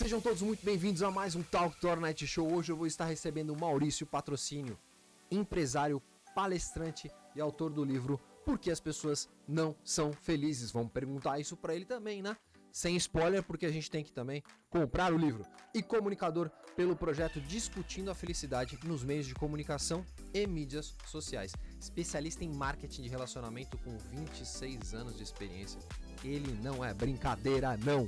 Sejam todos muito bem-vindos a mais um Talk Tour Night Show. Hoje eu vou estar recebendo Maurício Patrocínio, empresário, palestrante e autor do livro Por que as pessoas não são felizes. Vamos perguntar isso para ele também, né? Sem spoiler, porque a gente tem que também comprar o livro. E comunicador pelo projeto Discutindo a Felicidade nos meios de comunicação e mídias sociais. Especialista em marketing de relacionamento com 26 anos de experiência. Ele não é brincadeira, não.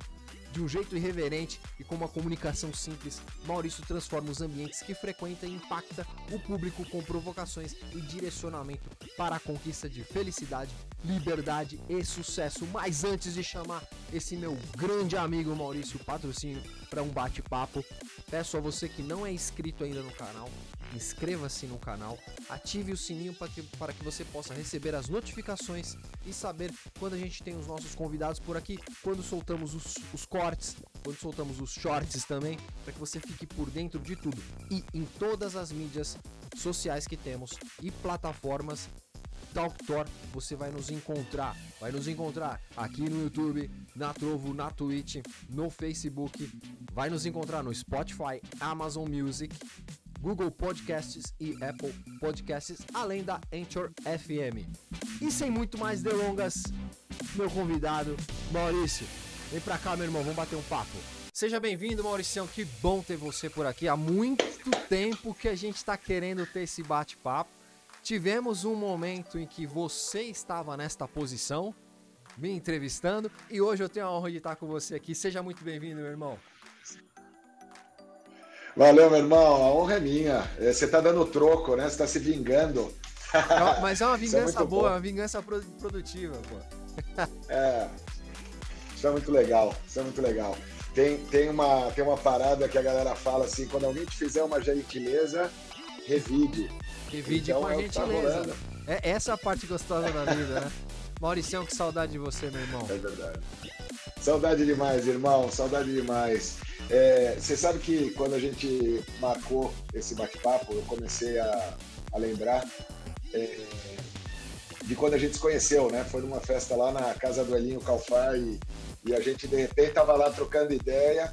De um jeito irreverente e com uma comunicação simples, Maurício transforma os ambientes que frequenta e impacta o público com provocações e direcionamento para a conquista de felicidade, liberdade e sucesso. Mas antes de chamar esse meu grande amigo Maurício Patrocínio para um bate-papo, peço a você que não é inscrito ainda no canal, inscreva-se no canal, ative o sininho para que, para que você possa receber as notificações e saber quando a gente tem os nossos convidados por aqui, quando soltamos os, os cortes, quando soltamos os shorts também, para que você fique por dentro de tudo. E em todas as mídias sociais que temos e plataformas Talktor, você vai nos encontrar. Vai nos encontrar aqui no YouTube, na Trovo, na Twitch, no Facebook. Vai nos encontrar no Spotify, Amazon Music, Google Podcasts e Apple Podcasts, além da Anchor FM. E sem muito mais delongas, meu convidado, Maurício. Vem pra cá, meu irmão, vamos bater um papo. Seja bem-vindo, Mauricião. Que bom ter você por aqui. Há muito tempo que a gente está querendo ter esse bate-papo. Tivemos um momento em que você estava nesta posição, me entrevistando, e hoje eu tenho a honra de estar com você aqui. Seja muito bem-vindo, meu irmão. Valeu, meu irmão. A honra é minha. É, você está dando troco, né? Você está se vingando. É, mas é uma vingança é boa, é uma vingança produtiva, pô. É. Isso é muito legal. Isso é muito legal. Tem, tem, uma, tem uma parada que a galera fala assim: quando alguém te fizer uma gentileza, revide. Revide então, com a é tá gentileza. Tá é essa a parte gostosa da vida, né? Mauricião, que saudade de você, meu irmão. É verdade. Saudade demais, irmão. Saudade demais. É, você sabe que quando a gente marcou esse bate-papo, eu comecei a, a lembrar é, de quando a gente se conheceu, né? Foi numa festa lá na casa do Elinho Calfá e, e a gente de repente tava lá trocando ideia.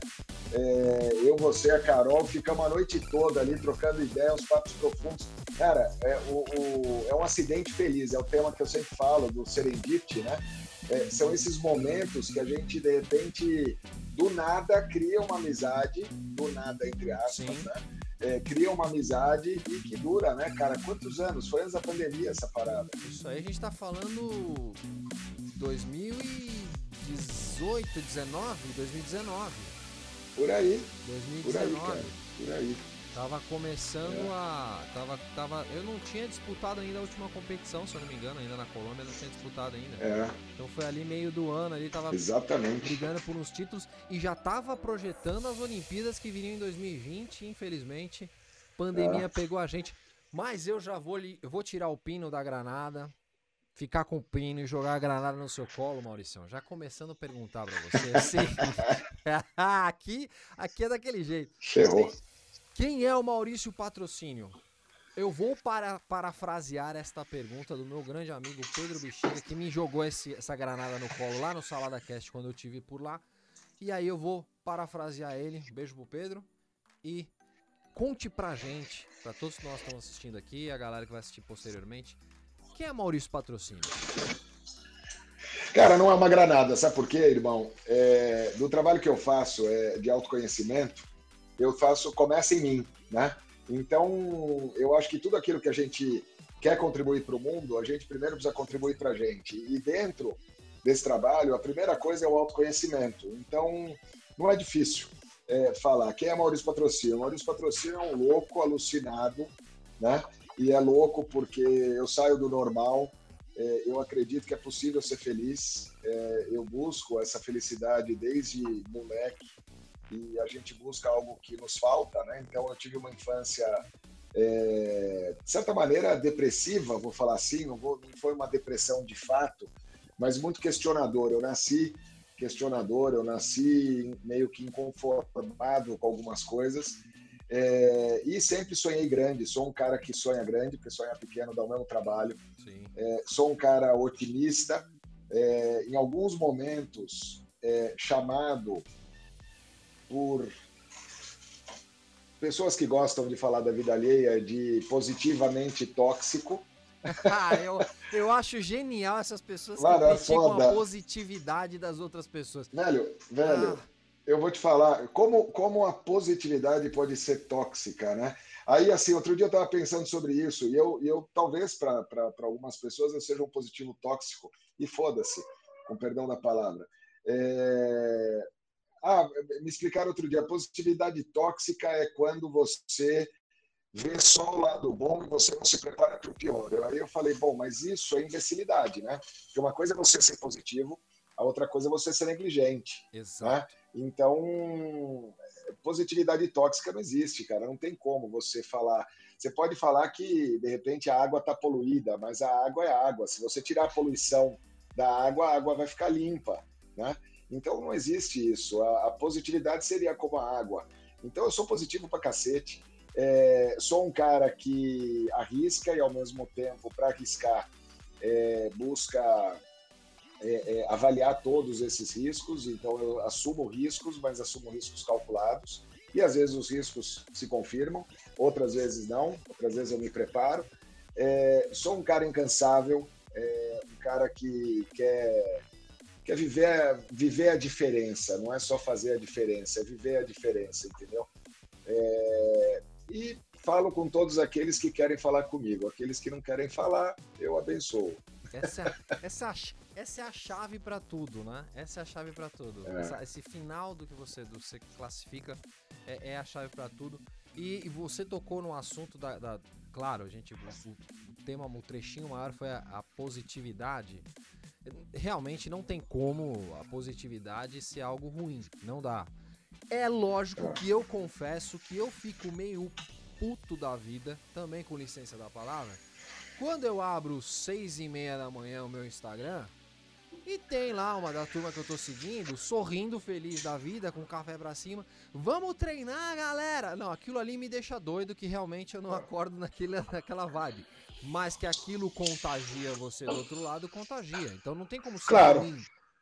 É, eu, você, a Carol, ficamos a noite toda ali trocando ideia, uns papos profundos. Cara, é, o, o, é um acidente feliz, é o tema que eu sempre falo do serendipity, né? É, são esses momentos que a gente, de repente, do nada cria uma amizade, do nada, entre aspas, Sim. né? É, cria uma amizade e que dura, né, cara? Quantos anos? Foi antes da pandemia essa parada. Isso aí a gente tá falando 2018, 19, 2019. Por aí. 2019. Por aí, cara. Por aí. Tava começando é. a. Tava, tava, eu não tinha disputado ainda a última competição, se eu não me engano, ainda na Colômbia, não tinha disputado ainda. É. Então foi ali meio do ano, ali tava Exatamente. brigando por uns títulos e já tava projetando as Olimpíadas que viriam em 2020, infelizmente. Pandemia é. pegou a gente. Mas eu já vou, eu vou tirar o pino da granada, ficar com o pino e jogar a granada no seu colo, Mauricião. Já começando a perguntar pra você. aqui, aqui é daquele jeito. Ferrou. Quem é o Maurício Patrocínio? Eu vou para, parafrasear esta pergunta do meu grande amigo Pedro Bexiga, que me jogou esse, essa granada no colo lá no Salada Cast quando eu tive por lá. E aí eu vou parafrasear ele. beijo pro Pedro. E conte pra gente, pra todos que nós estamos assistindo aqui, a galera que vai assistir posteriormente, quem é Maurício Patrocínio? Cara, não é uma granada, sabe por quê, irmão? É, do trabalho que eu faço é, de autoconhecimento, eu faço começa em mim, né? Então, eu acho que tudo aquilo que a gente quer contribuir para o mundo, a gente primeiro precisa contribuir para a gente. E dentro desse trabalho, a primeira coisa é o autoconhecimento. Então, não é difícil é, falar. Quem é Maurício Patrocínio? Maurício Patrocínio é um louco, alucinado, né? E é louco porque eu saio do normal, é, eu acredito que é possível ser feliz, é, eu busco essa felicidade desde moleque, e a gente busca algo que nos falta, né? Então eu tive uma infância é, de certa maneira depressiva, vou falar assim, não, vou, não foi uma depressão de fato, mas muito questionador. Eu nasci questionador, eu nasci meio que inconformado com algumas coisas é, e sempre sonhei grande. Sou um cara que sonha grande, porque sonhar pequeno dá o mesmo trabalho. É, sou um cara otimista. É, em alguns momentos, é, chamado por pessoas que gostam de falar da vida alheia de positivamente tóxico. ah, eu, eu acho genial essas pessoas Mano, que é criticam a positividade das outras pessoas. Velho, velho, ah. eu vou te falar como, como a positividade pode ser tóxica, né? Aí, assim, outro dia eu estava pensando sobre isso, e eu, eu talvez para algumas pessoas eu seja um positivo tóxico, e foda-se, com perdão da palavra. É... Ah, me explicaram outro dia, positividade tóxica é quando você vê só o lado bom e você não se prepara para o pior. Aí eu falei, bom, mas isso é imbecilidade, né? Porque uma coisa é você ser positivo, a outra coisa é você ser negligente. Né? Exato. Né? Então, positividade tóxica não existe, cara. Não tem como você falar. Você pode falar que, de repente, a água está poluída, mas a água é água. Se você tirar a poluição da água, a água vai ficar limpa, né? Então não existe isso. A, a positividade seria como a água. Então eu sou positivo pra cacete. É, sou um cara que arrisca e, ao mesmo tempo, para arriscar, é, busca é, é, avaliar todos esses riscos, então eu assumo riscos, mas assumo riscos calculados, e às vezes os riscos se confirmam, outras vezes não, outras vezes eu me preparo. É, sou um cara incansável, é, um cara que quer, quer viver, viver a diferença, não é só fazer a diferença, é viver a diferença, entendeu? É, e falo com todos aqueles que querem falar comigo, aqueles que não querem falar, eu abençoo. Essa, essa, essa é a chave para tudo, né? Essa é a chave para tudo. É. Essa, esse final do que você, do você classifica é, é a chave para tudo. E, e, você tocou no assunto da, da claro, a gente o, o, tema, o trechinho maior foi a, a, positividade. Realmente não tem como a positividade ser algo ruim, não dá. É lógico que eu confesso que eu fico meio puto da vida, também com licença da palavra. Quando eu abro seis e meia da manhã o meu Instagram, e tem lá uma da turma que eu tô seguindo, sorrindo, feliz da vida, com café pra cima. Vamos treinar, galera! Não, aquilo ali me deixa doido que realmente eu não acordo naquele, naquela vibe. Mas que aquilo contagia você do outro lado, contagia. Então não tem como ser claro. ruim.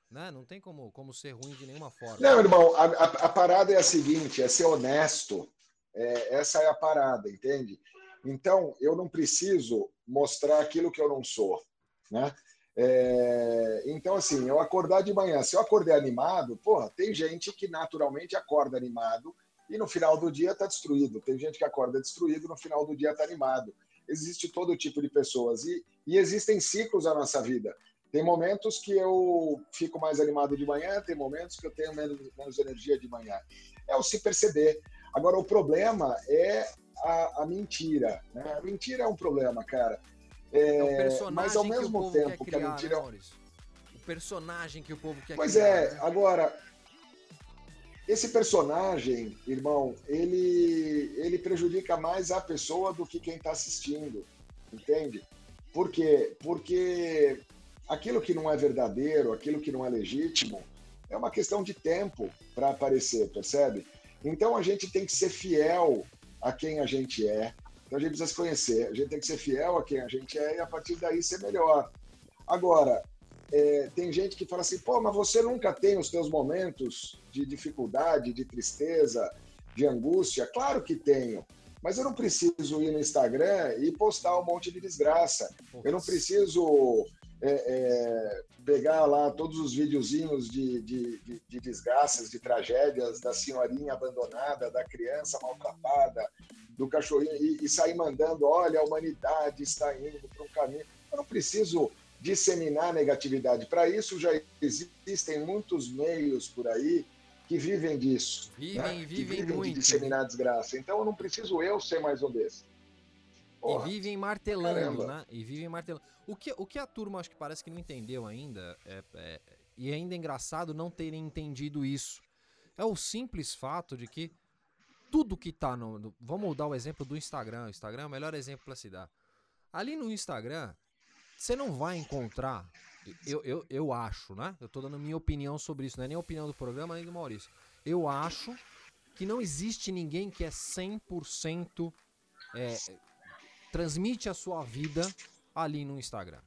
Né? Não tem como, como ser ruim de nenhuma forma. Não, irmão, a, a, a parada é a seguinte: é ser honesto. É, essa é a parada, entende? Então, eu não preciso mostrar aquilo que eu não sou. Né? É, então, assim, eu acordar de manhã, se eu acordei animado, porra, tem gente que naturalmente acorda animado e no final do dia está destruído. Tem gente que acorda destruído no final do dia está animado. Existe todo tipo de pessoas e, e existem ciclos na nossa vida. Tem momentos que eu fico mais animado de manhã, tem momentos que eu tenho menos, menos energia de manhã. É o se perceber. Agora, o problema é a, a mentira. Né? A mentira é um problema, cara. É, é mas ao mesmo que tempo criar, que a mentira. Né, o personagem que o povo quer pois criar. Pois é, né? agora. Esse personagem, irmão, ele, ele prejudica mais a pessoa do que quem está assistindo, entende? Por quê? Porque aquilo que não é verdadeiro, aquilo que não é legítimo, é uma questão de tempo para aparecer, percebe? Então a gente tem que ser fiel a quem a gente é, então a gente precisa se conhecer, a gente tem que ser fiel a quem a gente é e a partir daí ser melhor. Agora, é, tem gente que fala assim, pô, mas você nunca tem os teus momentos de dificuldade, de tristeza, de angústia? Claro que tenho, mas eu não preciso ir no Instagram e postar um monte de desgraça. Eu não preciso é, é, pegar lá todos os videozinhos de, de, de, de, desgraças, de tragédias da senhorinha abandonada, da criança maltratada, do cachorrinho e, e sair mandando: olha, a humanidade está indo para um caminho. Eu não preciso disseminar negatividade. Para isso já existem muitos meios por aí que vivem disso. Vivem, né? vivem, que vivem muito. de disseminar desgraça. Então eu não preciso eu ser mais um desses. Porra, e vivem martelando, caramba. né? E vivem martelando. O que, o que a turma acho que parece que não entendeu ainda, é, é, e ainda é engraçado não terem entendido isso, é o simples fato de que tudo que tá no, no, Vamos dar o exemplo do Instagram. O Instagram é o melhor exemplo para se dar. Ali no Instagram, você não vai encontrar. Eu, eu, eu acho, né? Eu tô dando minha opinião sobre isso, não é nem a opinião do programa nem do Maurício. Eu acho que não existe ninguém que é 100% é, transmite a sua vida ali no Instagram.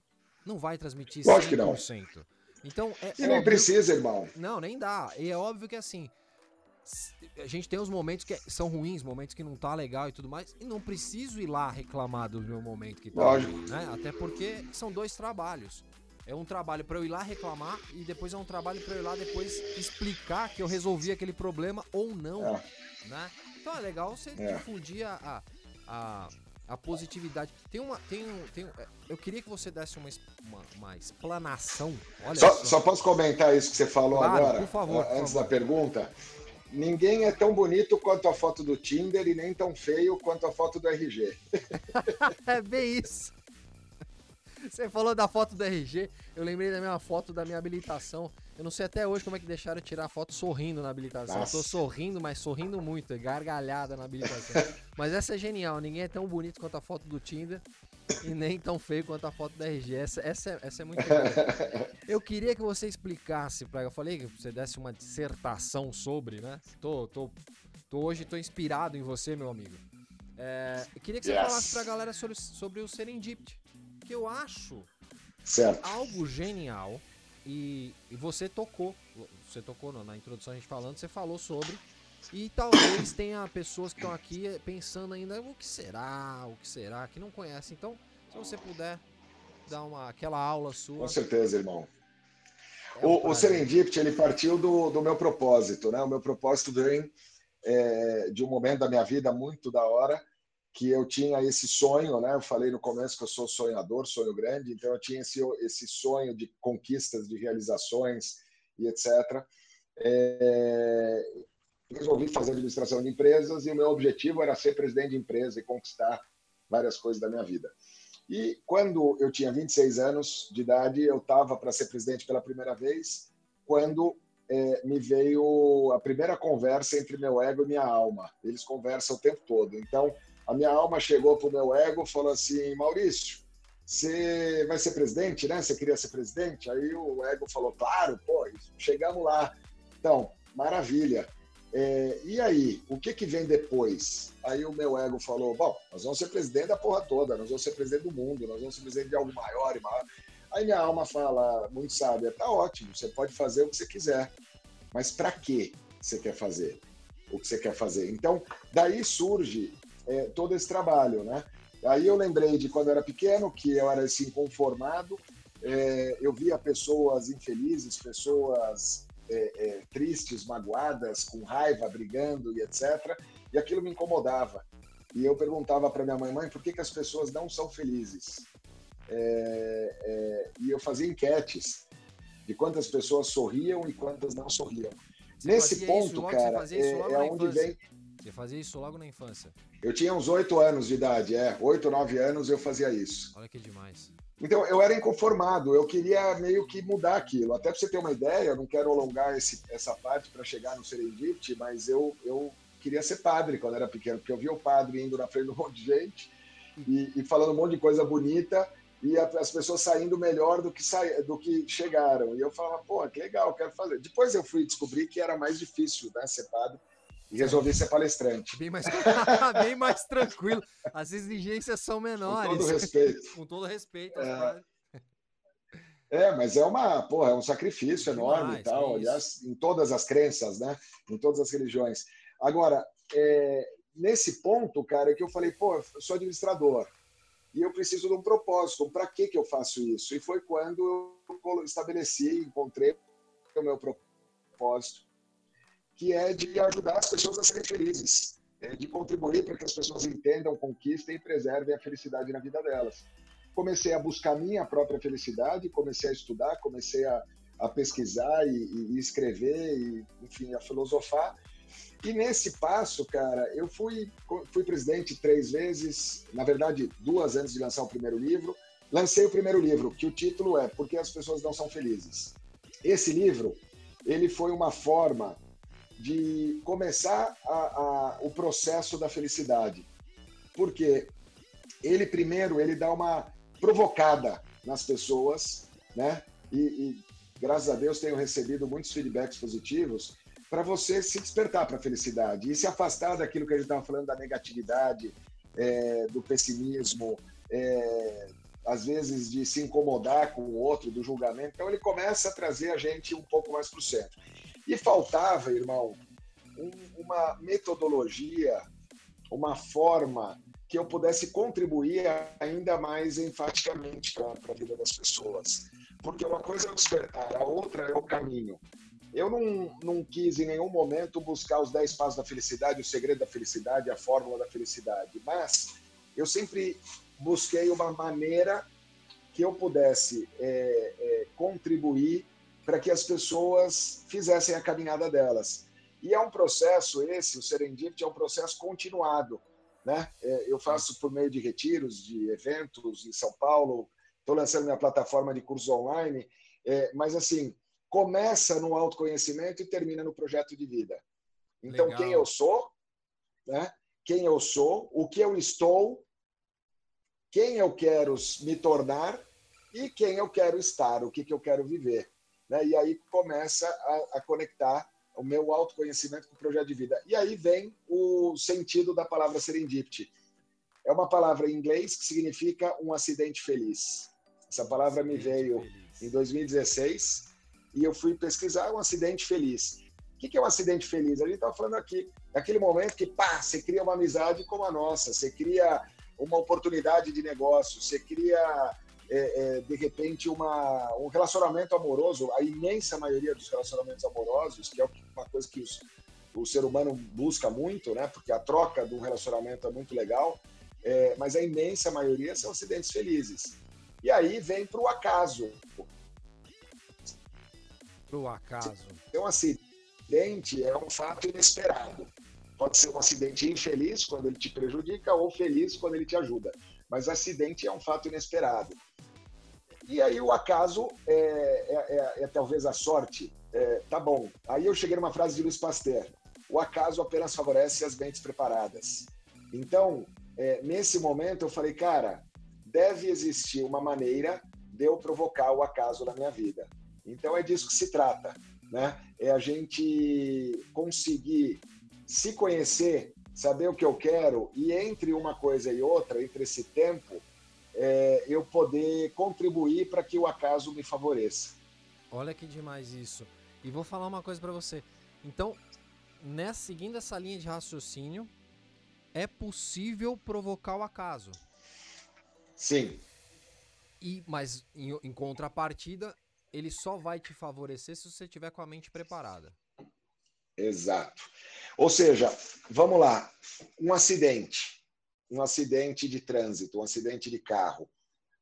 Não vai transmitir 100%. Lógico que não. Então, é e nem precisa, irmão. Não, nem dá. E é óbvio que assim, a gente tem os momentos que são ruins, momentos que não tá legal e tudo mais, e não preciso ir lá reclamar do meu momento que tá Lógico. ruim, né? Até porque são dois trabalhos. É um trabalho para eu ir lá reclamar e depois é um trabalho para eu ir lá depois explicar que eu resolvi aquele problema ou não, É. né? Então é legal você É. difundir a, a, a positividade. Tem uma, tem um, tem um- eu queria que você desse uma, uma, uma explanação. Olha Só, só. só posso comentar isso que você falou Claro, agora, por favor, a- por antes favor. da pergunta. Ninguém é tão bonito quanto a foto do Tinder e nem tão feio quanto a foto do RG. É bem isso. Você falou da foto do RG, eu lembrei da minha foto da minha habilitação. Eu não sei até hoje como é que deixaram tirar a foto sorrindo na habilitação. Nossa. Eu tô sorrindo, mas sorrindo muito, gargalhada na habilitação. mas essa é genial, ninguém é tão bonito quanto a foto do Tinder e nem tão feio quanto a foto do RG. Essa, essa, é- essa é muito boa. Eu queria que você explicasse para eu falei que você desse uma dissertação sobre, né? Tô, tô, tô hoje tô inspirado em você, meu amigo. É, eu queria que você Yes. falasse pra galera sobre, sobre o Serendipity, que eu acho Certo. algo genial e, e você tocou, você tocou no- na introdução a gente falando, você falou sobre e talvez tenha pessoas que estão aqui pensando ainda o que será, o que será, que não conhecem. Então, se você puder dar uma aquela aula sua. Com certeza, irmão. é um O, o. Serendipity, ele partiu do, do meu propósito, né? O meu propósito vem é, de um momento da minha vida muito da hora, que eu tinha esse sonho, né? Eu falei no começo que eu sou sonhador, sonho grande, então eu tinha esse, esse sonho de conquistas, de realizações e etc. É, resolvi fazer administração de empresas e o meu objetivo era ser presidente de empresa e conquistar várias coisas da minha vida. E quando eu tinha 26 anos de idade, eu estava para ser presidente pela primeira vez, quando é, me veio a primeira conversa entre meu ego e minha alma. Eles conversam o tempo todo. Então, a minha alma chegou para o meu ego falou assim: Maurício, você vai ser presidente, né? Você queria ser presidente? Aí o ego falou: claro, pô, chegamos lá. Então, maravilha. É, e aí, o que, que vem depois? Aí o meu ego falou: bom, nós vamos ser presidente da porra toda, nós vamos ser presidente do mundo, nós vamos ser presidente de algo maior e maior. Aí minha alma fala, muito sábia: tá ótimo, você pode fazer o que você quiser, mas para que você quer fazer o que você quer fazer? Então, daí surge é, todo esse trabalho, né? Aí eu lembrei de quando eu era pequeno, que eu era assim, conformado, é, eu via pessoas infelizes, pessoas é, é, tristes, magoadas, com raiva, brigando e etc. E aquilo me incomodava. E eu perguntava para minha mãe, mãe, por que, que as pessoas não são felizes? É, é, e eu fazia enquetes de quantas pessoas sorriam e quantas não sorriam. Você Nesse ponto, logo- cara, é, é onde vem. Você fazia isso logo na infância. Eu tinha uns oito anos de idade, é, oito, nove anos eu fazia isso. Olha que demais. Então eu era inconformado, eu queria meio que mudar aquilo. Até para você ter uma ideia, eu não quero alongar esse, essa parte para chegar no Serendipity, mas eu, eu queria ser padre quando era pequeno, porque eu via o padre indo na frente de um monte de gente e, e falando um monte de coisa bonita e a, as pessoas saindo melhor do que, sa, do que chegaram. E eu falava, pô, que legal, quero fazer. Depois eu fui descobrir que era mais difícil né, ser padre e resolvi ser palestrante. Bem mais, bem mais tranquilo. As exigências são menores. Com todo respeito. Com todo respeito. É. É, mas é uma, porra, é um sacrifício enorme Demais, e tal, que aliás, em todas as crenças, né? Em todas as religiões. Agora, é, nesse ponto, cara, é que eu falei, pô, eu sou administrador e eu preciso de um propósito. Para que que eu faço isso? E foi quando eu estabeleci, encontrei o meu propósito, que é de ajudar as pessoas a serem felizes, é de contribuir para que as pessoas entendam, conquistem e preservem a felicidade na vida delas comecei a buscar minha própria felicidade, comecei a estudar, comecei a, a pesquisar e, e, escrever, e, enfim, a filosofar. E nesse passo, cara, eu fui, fui presidente três vezes, na verdade, duas antes de lançar o primeiro livro. Lancei o primeiro livro, que o título é Por que as pessoas não são felizes. Esse livro, ele foi uma forma de começar a, a, o processo da felicidade. Porque ele primeiro ele dá uma provocada nas pessoas, né? E, e, graças a Deus tenho recebido muitos feedbacks positivos para você se despertar para a felicidade e se afastar daquilo que a gente estava falando da negatividade, é, do pessimismo, é, às vezes de se incomodar com o outro, do julgamento. Então ele começa a trazer a gente um pouco mais para o centro. E faltava, irmão, um, uma metodologia, uma forma que eu pudesse contribuir ainda mais enfaticamente para a vida das pessoas. Porque uma coisa é o despertar, a outra é o caminho. Eu não, não quis em nenhum momento buscar os 10 passos da felicidade, o segredo da felicidade, a fórmula da felicidade, mas eu sempre busquei uma maneira que eu pudesse é, é, contribuir para que as pessoas fizessem a caminhada delas. E é um processo esse, o Serendipity é um processo continuado. Né? É, eu faço por meio de retiros, de eventos em São Paulo, estou lançando minha plataforma de cursos online, é, mas assim, começa no autoconhecimento e termina no projeto de vida. Então, Legal. quem eu sou, né? quem eu sou, o que eu estou, quem eu quero me tornar e quem eu quero estar, o que, que eu quero viver. Né? E aí começa a, a conectar o meu autoconhecimento com o projeto de vida. E aí vem o sentido da palavra serendipity. É uma palavra em inglês que significa um acidente feliz. Essa palavra me veio em 2016 e eu fui pesquisar um acidente feliz. O que é um acidente feliz? A gente está falando aqui, daquele momento que, pá, você cria uma amizade como a nossa, você cria uma oportunidade de negócio, você cria, é, é, de repente, uma, um relacionamento amoroso, a imensa maioria dos relacionamentos amorosos, que é uma coisa que os, o ser humano busca muito, né? porque a troca de um relacionamento é muito legal, é, mas a imensa maioria são acidentes felizes. E aí vem para o acaso pro acaso. Então, um acidente é um fato inesperado. Pode ser um acidente infeliz quando ele te prejudica ou feliz quando ele te ajuda. Mas acidente é um fato inesperado. E aí o acaso é, é, é, é talvez a sorte. É, tá bom. Aí eu cheguei numa frase de Luiz Pasteur. O acaso apenas favorece as mentes preparadas. Então, é, nesse momento eu falei, cara, deve existir uma maneira de eu provocar o acaso na minha vida. Então é disso que se trata, né? É a gente conseguir se conhecer, saber o que eu quero e entre uma coisa e outra, entre esse tempo, é, eu poder contribuir para que o acaso me favoreça. Olha que demais isso. E vou falar uma coisa para você. Então, nessa, seguindo essa linha de raciocínio, é possível provocar o acaso. Sim. E, mas em, em contrapartida, ele só vai te favorecer se você tiver com a mente preparada. Exato. Ou seja, vamos lá, um acidente, um acidente de trânsito, um acidente de carro.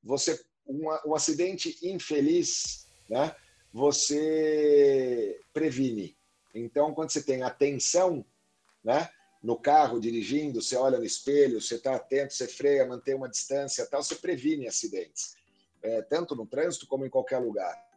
Você um, acidente infeliz, né? Você previne. Então, quando você tem atenção, né? No carro, dirigindo, você olha no espelho, você está atento, você freia, mantém uma distância, tal, você previne acidentes, é, tanto no trânsito como em qualquer lugar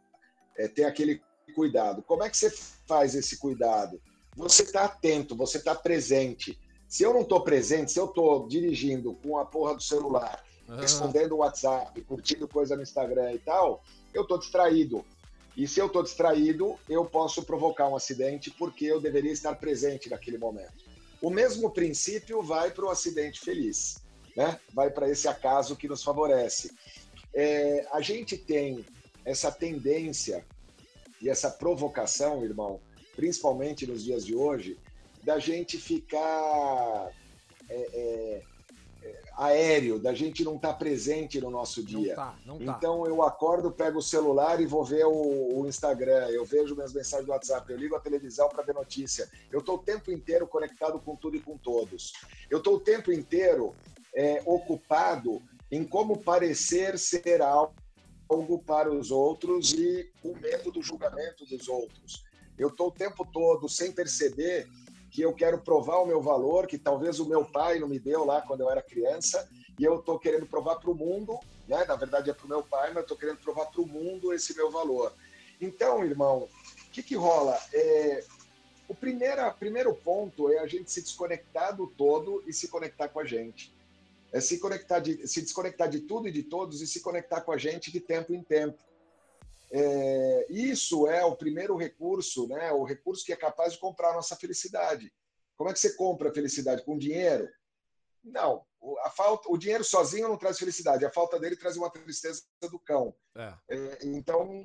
é, ter aquele cuidado. Como é que você faz esse cuidado? Você está atento, você está presente. Se eu não estou presente, se eu estou dirigindo com a porra do celular, uhum. respondendo o WhatsApp, curtindo coisa no Instagram e tal, eu estou distraído. E se eu estou distraído, eu posso provocar um acidente porque eu deveria estar presente naquele momento. O mesmo princípio vai para o acidente feliz, né? vai para esse acaso que nos favorece. É, a gente tem essa tendência e essa provocação, irmão, principalmente nos dias de hoje, da gente ficar é, é, é aéreo, da gente não estar tá presente no nosso dia. Não tá, não tá. Então eu acordo, pego o celular e vou ver o, o Instagram, eu vejo minhas mensagens do WhatsApp, eu ligo a televisão para ver notícia. Eu estou o tempo inteiro conectado com tudo e com todos. Eu estou o tempo inteiro é, ocupado em como parecer ser algo algo para os outros e o medo do julgamento dos outros. Eu estou o tempo todo sem perceber que eu quero provar o meu valor, que talvez o meu pai não me deu lá quando eu era criança, e eu estou querendo provar para o mundo, né? na verdade é para o meu pai, mas estou querendo provar para o mundo esse meu valor. Então, irmão, o que, que rola? É, o primeiro, primeiro ponto é a gente se desconectar do todo e se conectar com a gente é se conectar de, se desconectar de tudo e de todos e se conectar com a gente de tempo em tempo. É, isso é o primeiro recurso, né? O recurso que é capaz de comprar a nossa felicidade. Como é que você compra a felicidade com dinheiro? Não, a falta, o dinheiro sozinho não traz felicidade. A falta dele traz uma tristeza do cão. É. É, então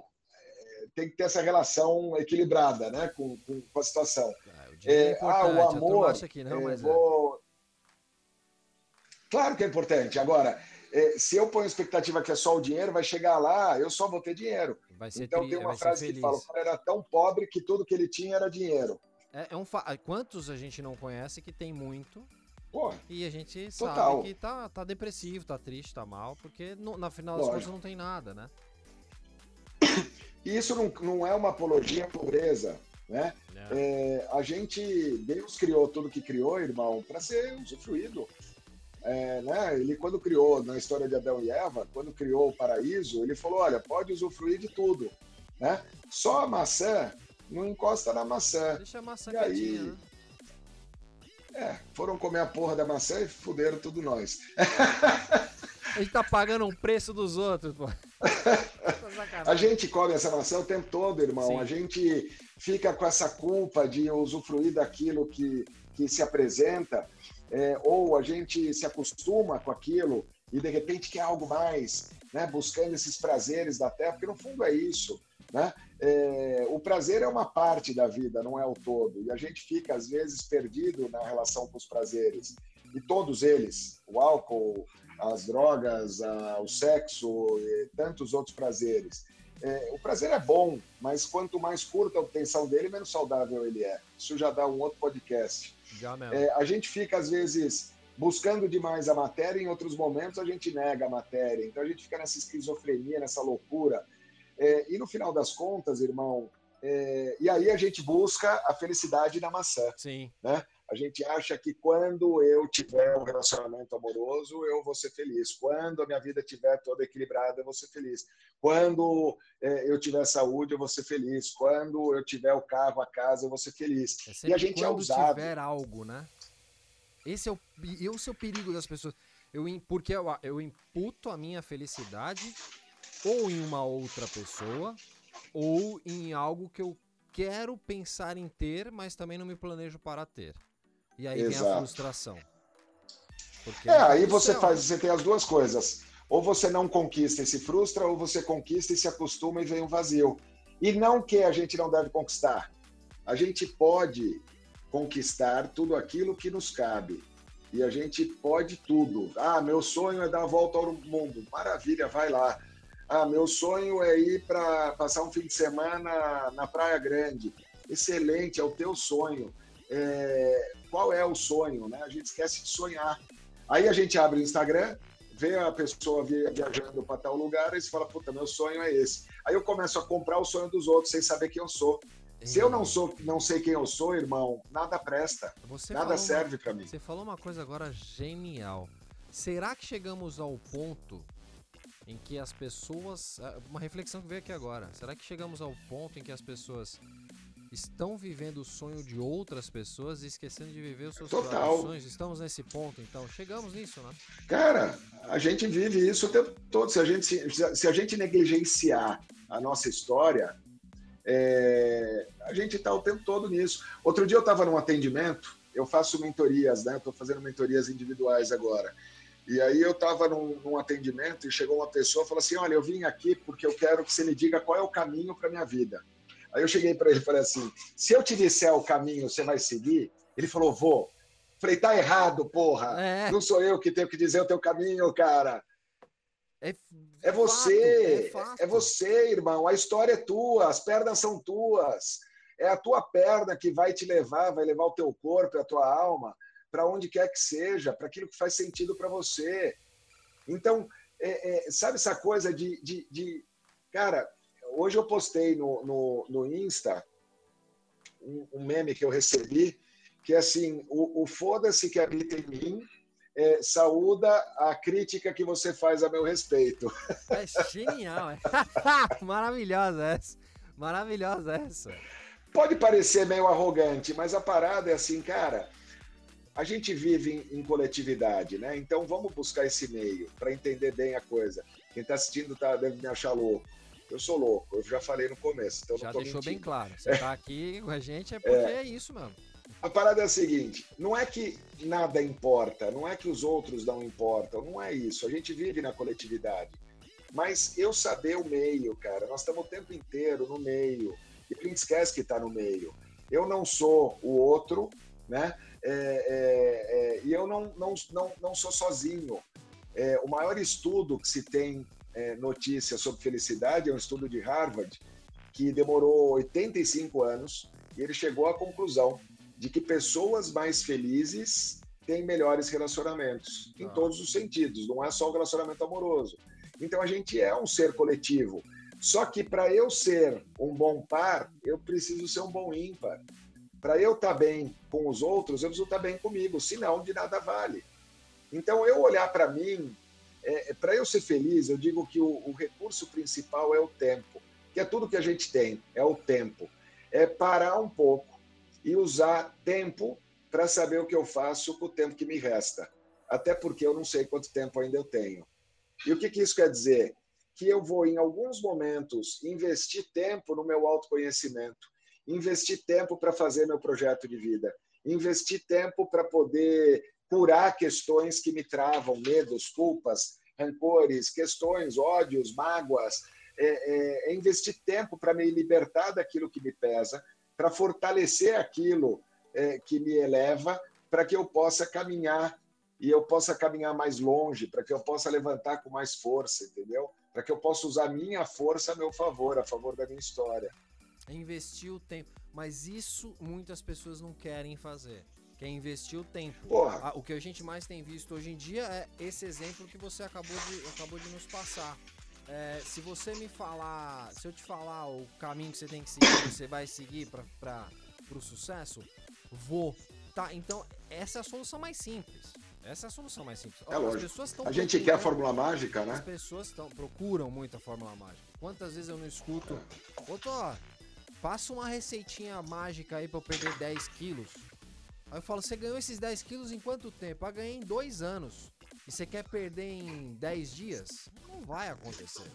tem que ter essa relação equilibrada né, com, com, com a situação. Ah, o é, ah, o amor. Acha que não, é, mas vou... é. Claro que é importante. Agora, é, se eu ponho expectativa que é só o dinheiro, vai chegar lá, eu só vou ter dinheiro. Então tri... tem uma frase que fala: o cara era tão pobre que tudo que ele tinha era dinheiro. É, é um fa... Quantos a gente não conhece que tem muito Pô, e a gente total. sabe que tá, tá depressivo, tá triste, tá mal, porque no, na final das contas não tem nada, né? Isso não, não é uma apologia à pobreza, né? É. É, a gente, Deus criou tudo que criou, irmão, para ser usufruído. É, né? Ele, quando criou, na história de Adão e Eva, quando criou o paraíso, ele falou: olha, pode usufruir de tudo. Né? Só a maçã não encosta na maçã. Deixa a maçã e aí, né? É, foram comer a porra da maçã e fuderam tudo nós. A gente tá pagando um preço dos outros, pô. a gente come essa maçã o tempo todo, irmão. Sim. A gente fica com essa culpa de usufruir daquilo que, que se apresenta, é, ou a gente se acostuma com aquilo e de repente quer algo mais, né? buscando esses prazeres da terra, porque no fundo é isso. Né? É, o prazer é uma parte da vida, não é o todo. E a gente fica, às vezes, perdido na relação com os prazeres. E todos eles, o álcool, as drogas, a, o sexo e tantos outros prazeres. É, o prazer é bom, mas quanto mais curta a obtenção dele, menos saudável ele é. Isso já dá um outro podcast. É, a gente fica, às vezes, buscando demais a matéria, em outros momentos a gente nega a matéria. Então a gente fica nessa esquizofrenia, nessa loucura é, e no final das contas, irmão, é, e aí a gente busca a felicidade na maçã. Sim. Né? A gente acha que quando eu tiver um relacionamento amoroso, eu vou ser feliz. Quando a minha vida estiver toda equilibrada, eu vou ser feliz. Quando é, eu tiver saúde, eu vou ser feliz. Quando eu tiver o carro, a casa, eu vou ser feliz. É e a gente é usado. tiver algo, né? Esse é o, esse é o perigo das pessoas. Eu, porque eu, eu imputo a minha felicidade ou em uma outra pessoa ou em algo que eu quero pensar em ter, mas também não me planejo para ter. E aí Exato. vem a frustração. Porque é, aí você céu, faz, você tem as duas coisas. Ou você não conquista e se frustra, ou você conquista e se acostuma e vem um vazio. E não que a gente não deve conquistar. A gente pode conquistar tudo aquilo que nos cabe. E a gente pode tudo. Ah, meu sonho é dar a volta ao mundo. Maravilha, vai lá. Ah, meu sonho é ir para passar um fim de semana na Praia Grande. Excelente, é o teu sonho. É, qual é o sonho? Né? A gente esquece de sonhar. Aí a gente abre o Instagram, vê a pessoa viajando para tal lugar e você fala, puta, meu sonho é esse. Aí eu começo a comprar o sonho dos outros sem saber quem eu sou. Se eu não sou, não sei quem eu sou, irmão, nada presta. Você nada serve para mim. Você falou uma coisa agora genial. Será que chegamos ao ponto em que as pessoas. É, uma reflexão que veio aqui agora. Será que chegamos ao ponto em que as pessoas estão vivendo o sonho de outras pessoas e esquecendo de viver os seus Total. sonhos? Estamos nesse ponto, então. Chegamos nisso, né? Cara, a gente vive isso o tempo todo. Se a gente, se a gente negligenciar a nossa história, é, a gente está o tempo todo nisso. Outro dia eu estava num atendimento, eu faço mentorias, né? Estou fazendo mentorias individuais agora. E aí eu estava num, num, atendimento e chegou uma pessoa e falou assim: Olha, eu vim aqui porque eu quero que você me diga qual é o caminho para minha vida. Aí eu cheguei para ele e falei assim: Se eu te disser o caminho, você vai seguir? Ele falou: Vou. Falei: Tá errado, porra. É. Não sou eu que tenho que dizer o teu caminho, cara. É, é você, fato, é, é você, irmão. A história é tua, as pernas são tuas. É a tua perna que vai te levar, vai levar o teu corpo, a tua alma para onde quer que seja, para aquilo que faz sentido para você. Então, é, é, sabe essa coisa de, de, de, Cara, hoje eu postei no, no, no Insta um, um, meme que eu recebi, que é assim: o, o foda-se que habita em mim é, saúda a crítica que você faz a meu respeito. É genial, é. Maravilhosa essa. Maravilhosa essa. Pode parecer meio arrogante, mas a parada é assim, cara a gente vive em, em, coletividade, né? Então vamos buscar esse meio para entender bem a coisa. Quem está assistindo tá, deve me achar louco. Eu sou louco, eu já falei no começo. Então já deixou mentindo. bem claro. Você está aqui com a gente é porque é. é isso mesmo. A parada é a seguinte: não é que nada importa, não é que os outros não importam, não é isso. A gente vive na coletividade. mas eu saber o meio, cara. Nós estamos o tempo inteiro no meio. E a gente esquece que está no meio. Eu não sou o outro, né? É, é, é, e eu não, não, não, não sou sozinho. É, o maior estudo que se tem é, notícia sobre felicidade é um estudo de Harvard que demorou 85 anos e ele chegou à conclusão de que pessoas mais felizes têm melhores relacionamentos, em ah. todos os sentidos, não é só o relacionamento amoroso. Então a gente é um ser coletivo. Só que para eu ser um bom par, eu preciso ser um bom ímpar. Para eu estar tá bem com os outros, eu preciso estar tá bem comigo, senão de nada vale. Então eu olhar para mim, é, para eu ser feliz, eu digo que o, o recurso principal é o tempo, que é tudo que a gente tem, é o tempo. É parar um pouco e usar tempo para saber o que eu faço com o tempo que me resta. Até porque eu não sei quanto tempo ainda eu tenho. E o que, que isso quer dizer? Que eu vou, em alguns momentos, investir tempo no meu autoconhecimento, investir tempo para fazer meu projeto de vida, investir tempo para poder curar questões que me travam, medos, culpas, rancores, questões, ódios, mágoas. É, é, é investir tempo para me libertar daquilo que me pesa, para fortalecer aquilo é, que me eleva, para que eu possa caminhar e eu possa caminhar mais longe, para que eu possa levantar com mais força, entendeu? Para que eu possa usar minha força a meu favor, a favor da minha história. Investir o tempo. Mas isso muitas pessoas não querem fazer. Quer investir o tempo. Porra. o que a gente mais tem visto hoje em dia é esse exemplo que você acabou de, acabou de nos passar. É, se você me falar, se eu te falar o caminho que você tem que seguir, você vai seguir para o sucesso, vou. Tá, então essa é a solução mais simples. Essa é a solução mais simples. É lógico. As pessoas a gente quer a fórmula mágica, né? As pessoas tão, procuram muito a fórmula mágica. Quantas vezes eu não escuto, ô Tó, passa uma receitinha mágica aí pra eu perder 10 quilos. Aí eu falo, você ganhou esses 10 quilos em quanto tempo? Ah, ganhei em 2 anos. E você quer perder em 10 dias? Não vai acontecer.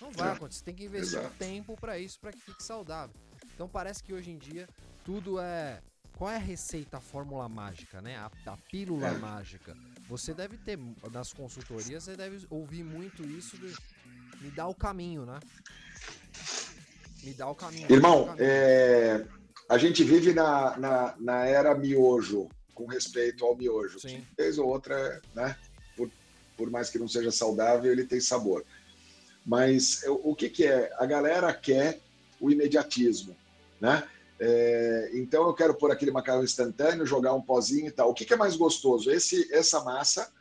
Não vai é. acontecer. Você tem que investir Exato. tempo para isso, para que fique saudável. Então parece que hoje em dia tudo é qual é a receita, a fórmula mágica, né? A, a pílula é. mágica. Você deve ter, nas consultorias, você deve ouvir muito isso de me dá o caminho, né? Me dá o caminho. Irmão, o caminho. É... a gente vive na, na, na, era miojo, com respeito ao miojo. Sim. Vez ou outra, né? Por, por mais que não seja saudável, ele tem sabor. Mas o que, que é? A galera quer o imediatismo, né? É, então eu quero pôr aquele macarrão instantâneo, jogar um pozinho e tal. O que, que é mais gostoso? Esse, essa massa,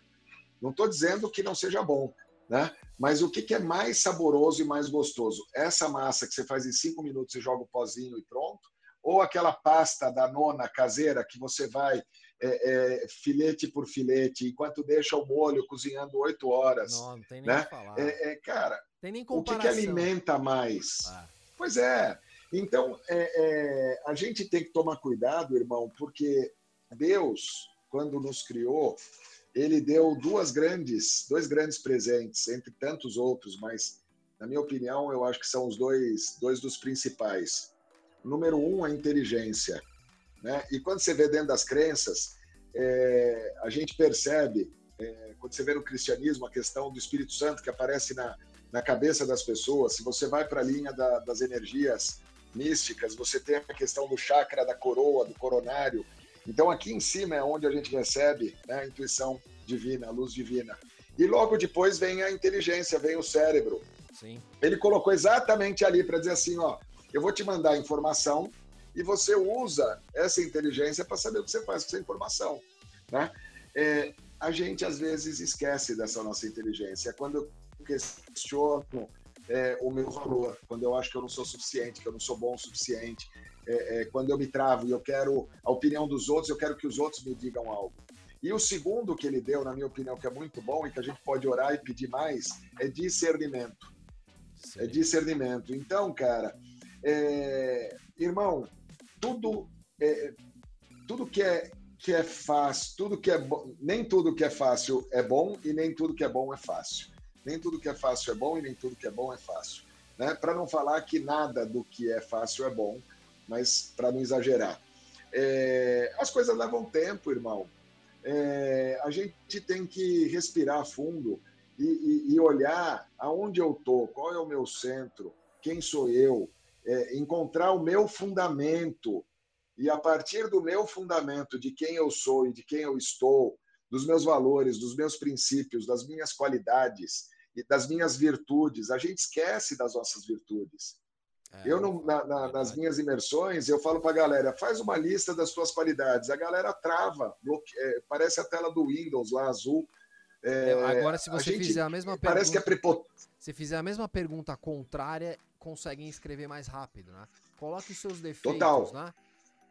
não estou dizendo que não seja bom, né? Mas o que, que é mais saboroso e mais gostoso? Essa massa que você faz em cinco minutos e joga o pozinho e pronto? Ou aquela pasta da nona caseira que você vai é, é, filete por filete, enquanto deixa o molho cozinhando oito horas. Não, não tem nem né? falar. É, é, cara, o que, que alimenta mais? Ah. Pois é. Então, é, é, a gente tem que tomar cuidado, irmão, porque Deus, quando nos criou, ele deu duas grandes, dois grandes presentes, entre tantos outros, mas, na minha opinião, eu acho que são os dois, dois dos principais. Número um, a inteligência. Né? E quando você vê dentro das crenças, é, a gente percebe, é, quando você vê no cristianismo, a questão do Espírito Santo que aparece na, na cabeça das pessoas, se você vai para a linha da, das energias místicas, você tem a questão do chakra da coroa, do coronário. Então, aqui em cima é onde a gente recebe né, a intuição divina, a luz divina. E logo depois vem a inteligência, vem o cérebro. Sim. Ele colocou exatamente ali para dizer assim: ó, eu vou te mandar informação e você usa essa inteligência para saber o que você faz com essa informação. Né? É, a gente às vezes esquece dessa nossa inteligência. Quando eu questiono é, o meu valor, quando eu acho que eu não sou suficiente, que eu não sou bom o suficiente, é, é, quando eu me travo e eu quero a opinião dos outros, eu quero que os outros me digam algo. E o segundo que ele deu, na minha opinião, que é muito bom e que a gente pode orar e pedir mais, é discernimento. Sim. É discernimento. Então, cara, é, irmão, tudo, é, tudo que é que é fácil, tudo que é nem tudo que é fácil é bom e nem tudo que é bom é fácil. Nem tudo que é fácil é bom e nem tudo que é bom é fácil. Né? Para não falar que nada do que é fácil é bom, mas para não exagerar. É, as coisas levam tempo, irmão. É, a gente tem que respirar fundo e, e, e olhar aonde eu estou, qual é o meu centro, quem sou eu, é, encontrar o meu fundamento e a partir do meu fundamento de quem eu sou e de quem eu estou, dos meus valores, dos meus princípios, das minhas qualidades e das minhas virtudes, a gente esquece das nossas virtudes. É, eu, não, na, na, nas minhas imersões, eu falo para a galera, faz uma lista das suas qualidades. A galera trava, é, parece a tela do Windows lá, azul. É, é Agora, se você a fizer a mesma pergunta... Parece que é prepotente. Se fizer a mesma pergunta contrária, conseguem escrever mais rápido, né? Coloque os seus defeitos, Total. né?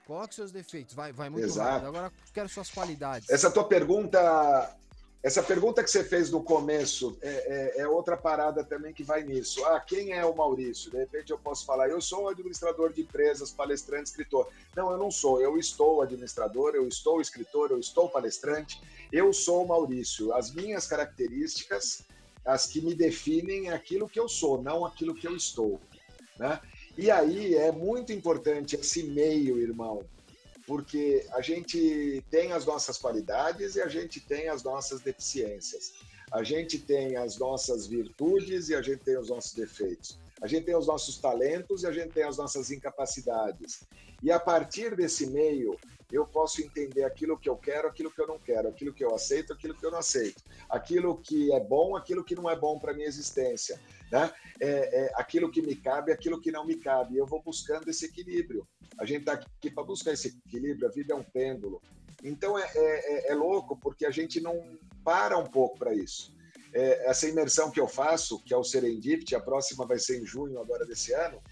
Coloque seus defeitos, vai, vai muito Exato. rápido. Agora quero suas qualidades. Essa tua pergunta essa pergunta que você fez no começo é, é, é, outra parada também que vai nisso. Ah, quem é o Maurício? De repente eu posso falar, eu sou administrador de empresas, palestrante, escritor. Não, eu não sou. Eu estou administrador, eu estou escritor, eu estou palestrante. Eu sou o Maurício. As minhas características, as que me definem, aquilo que eu sou, não aquilo que eu estou. Né? E aí é muito importante esse meio, irmão porque a gente tem as nossas qualidades e a gente tem as nossas deficiências. A gente tem as nossas virtudes e a gente tem os nossos defeitos. A gente tem os nossos talentos e a gente tem as nossas incapacidades. E a partir desse meio, eu posso entender aquilo que eu quero, aquilo que eu não quero, aquilo que eu aceito, aquilo que eu não aceito, aquilo que é bom, aquilo que não é bom para minha existência, né? É, é, aquilo que me cabe, aquilo que não me cabe. Eu vou buscando esse equilíbrio. A gente está aqui para buscar esse equilíbrio. A vida é um pêndulo. Então é, é, é, é louco porque a gente não para um pouco para isso. É, essa imersão que eu faço, que é o Serendipity, a próxima vai ser em junho agora desse ano,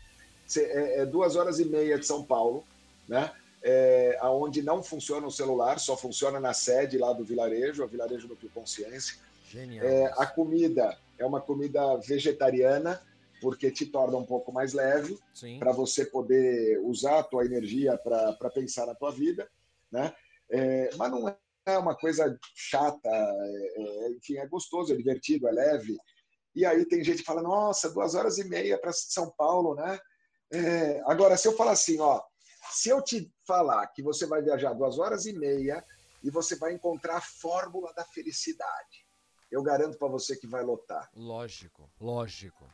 é, é duas horas e meia de São Paulo, né? É, aonde não funciona o celular, só funciona na sede lá do vilarejo, a vilarejo do Consciência. Genial. É, a comida é uma comida vegetariana, porque te torna um pouco mais leve, para você poder usar a tua energia para pensar na tua vida, né? É, mas não é uma coisa chata, é, é, enfim, é gostoso, é divertido, é leve. E aí tem gente que fala, nossa, duas horas e meia para São Paulo, né? É, agora, se eu falar assim, ó, se eu te falar que você vai viajar duas horas e meia e você vai encontrar a fórmula da felicidade, eu garanto para você que vai lotar. Lógico, lógico.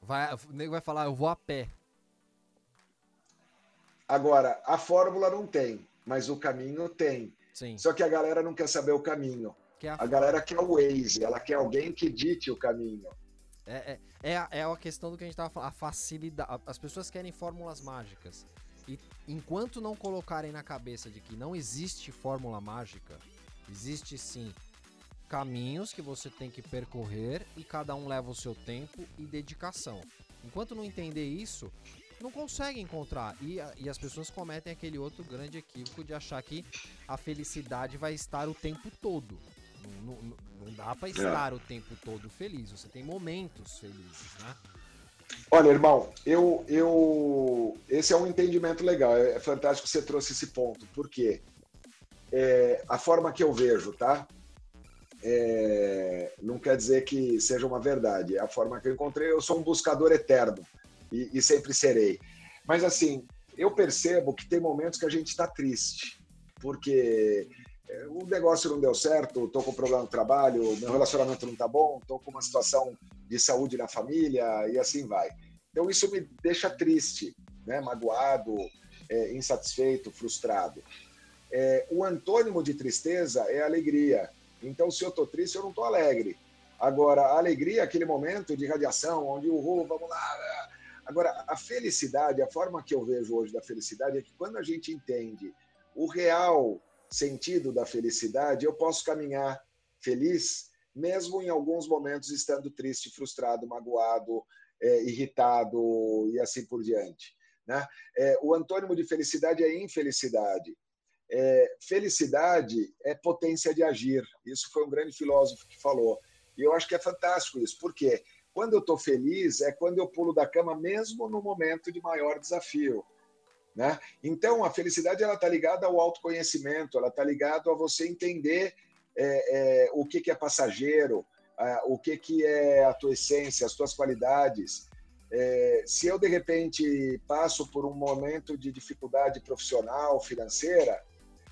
Vai, o nego vai falar, eu vou a pé. Agora, a fórmula não tem, mas o caminho tem. Sim. Só que a galera não quer saber o caminho. Que a... a galera quer o Waze, ela quer alguém que dite o caminho. É, é, é, a, é a questão do que a gente tava falando, a facilidade. As pessoas querem fórmulas mágicas. E enquanto não colocarem na cabeça de que não existe fórmula mágica, existe sim caminhos que você tem que percorrer e cada um leva o seu tempo e dedicação. Enquanto não entender isso, não consegue encontrar. E, e as pessoas cometem aquele outro grande equívoco de achar que a felicidade vai estar o tempo todo. Não, não, não dá para estar é. o tempo todo feliz. Você tem momentos felizes, né? Olha, irmão, eu, eu, esse é um entendimento legal. É fantástico que você trouxe esse ponto, porque é, a forma que eu vejo, tá? é, não quer dizer que seja uma verdade. É a forma que eu encontrei. Eu sou um buscador eterno e, e sempre serei. Mas assim, eu percebo que tem momentos que a gente está triste, porque é, o negócio não deu certo, estou com problema no trabalho, meu relacionamento não está bom, estou com uma situação de saúde na família e assim vai. Então isso me deixa triste, né? magoado, é, insatisfeito, frustrado. É, o antônimo de tristeza é alegria. Então, se eu estou triste, eu não estou alegre. Agora, a alegria é aquele momento de radiação, onde o uhul, vamos lá. Agora, a felicidade, a forma que eu vejo hoje da felicidade é que quando a gente entende o real sentido da felicidade, eu posso caminhar feliz, mesmo em alguns momentos estando triste, frustrado, magoado, é, irritado e assim por diante. Né? É, o antônimo de felicidade é infelicidade. É, felicidade é potência de agir. Isso foi um grande filósofo que falou. E eu acho que é fantástico isso. Por quê? Quando eu estou feliz, é quando eu pulo da cama, mesmo no momento de maior desafio. Né? Então, a felicidade ela está ligada ao autoconhecimento, ela está ligada a você entender é, é, o que, que é passageiro, o que, que é a tua essência, as tuas qualidades. É, se eu, de repente, passo por um momento de dificuldade profissional, financeira,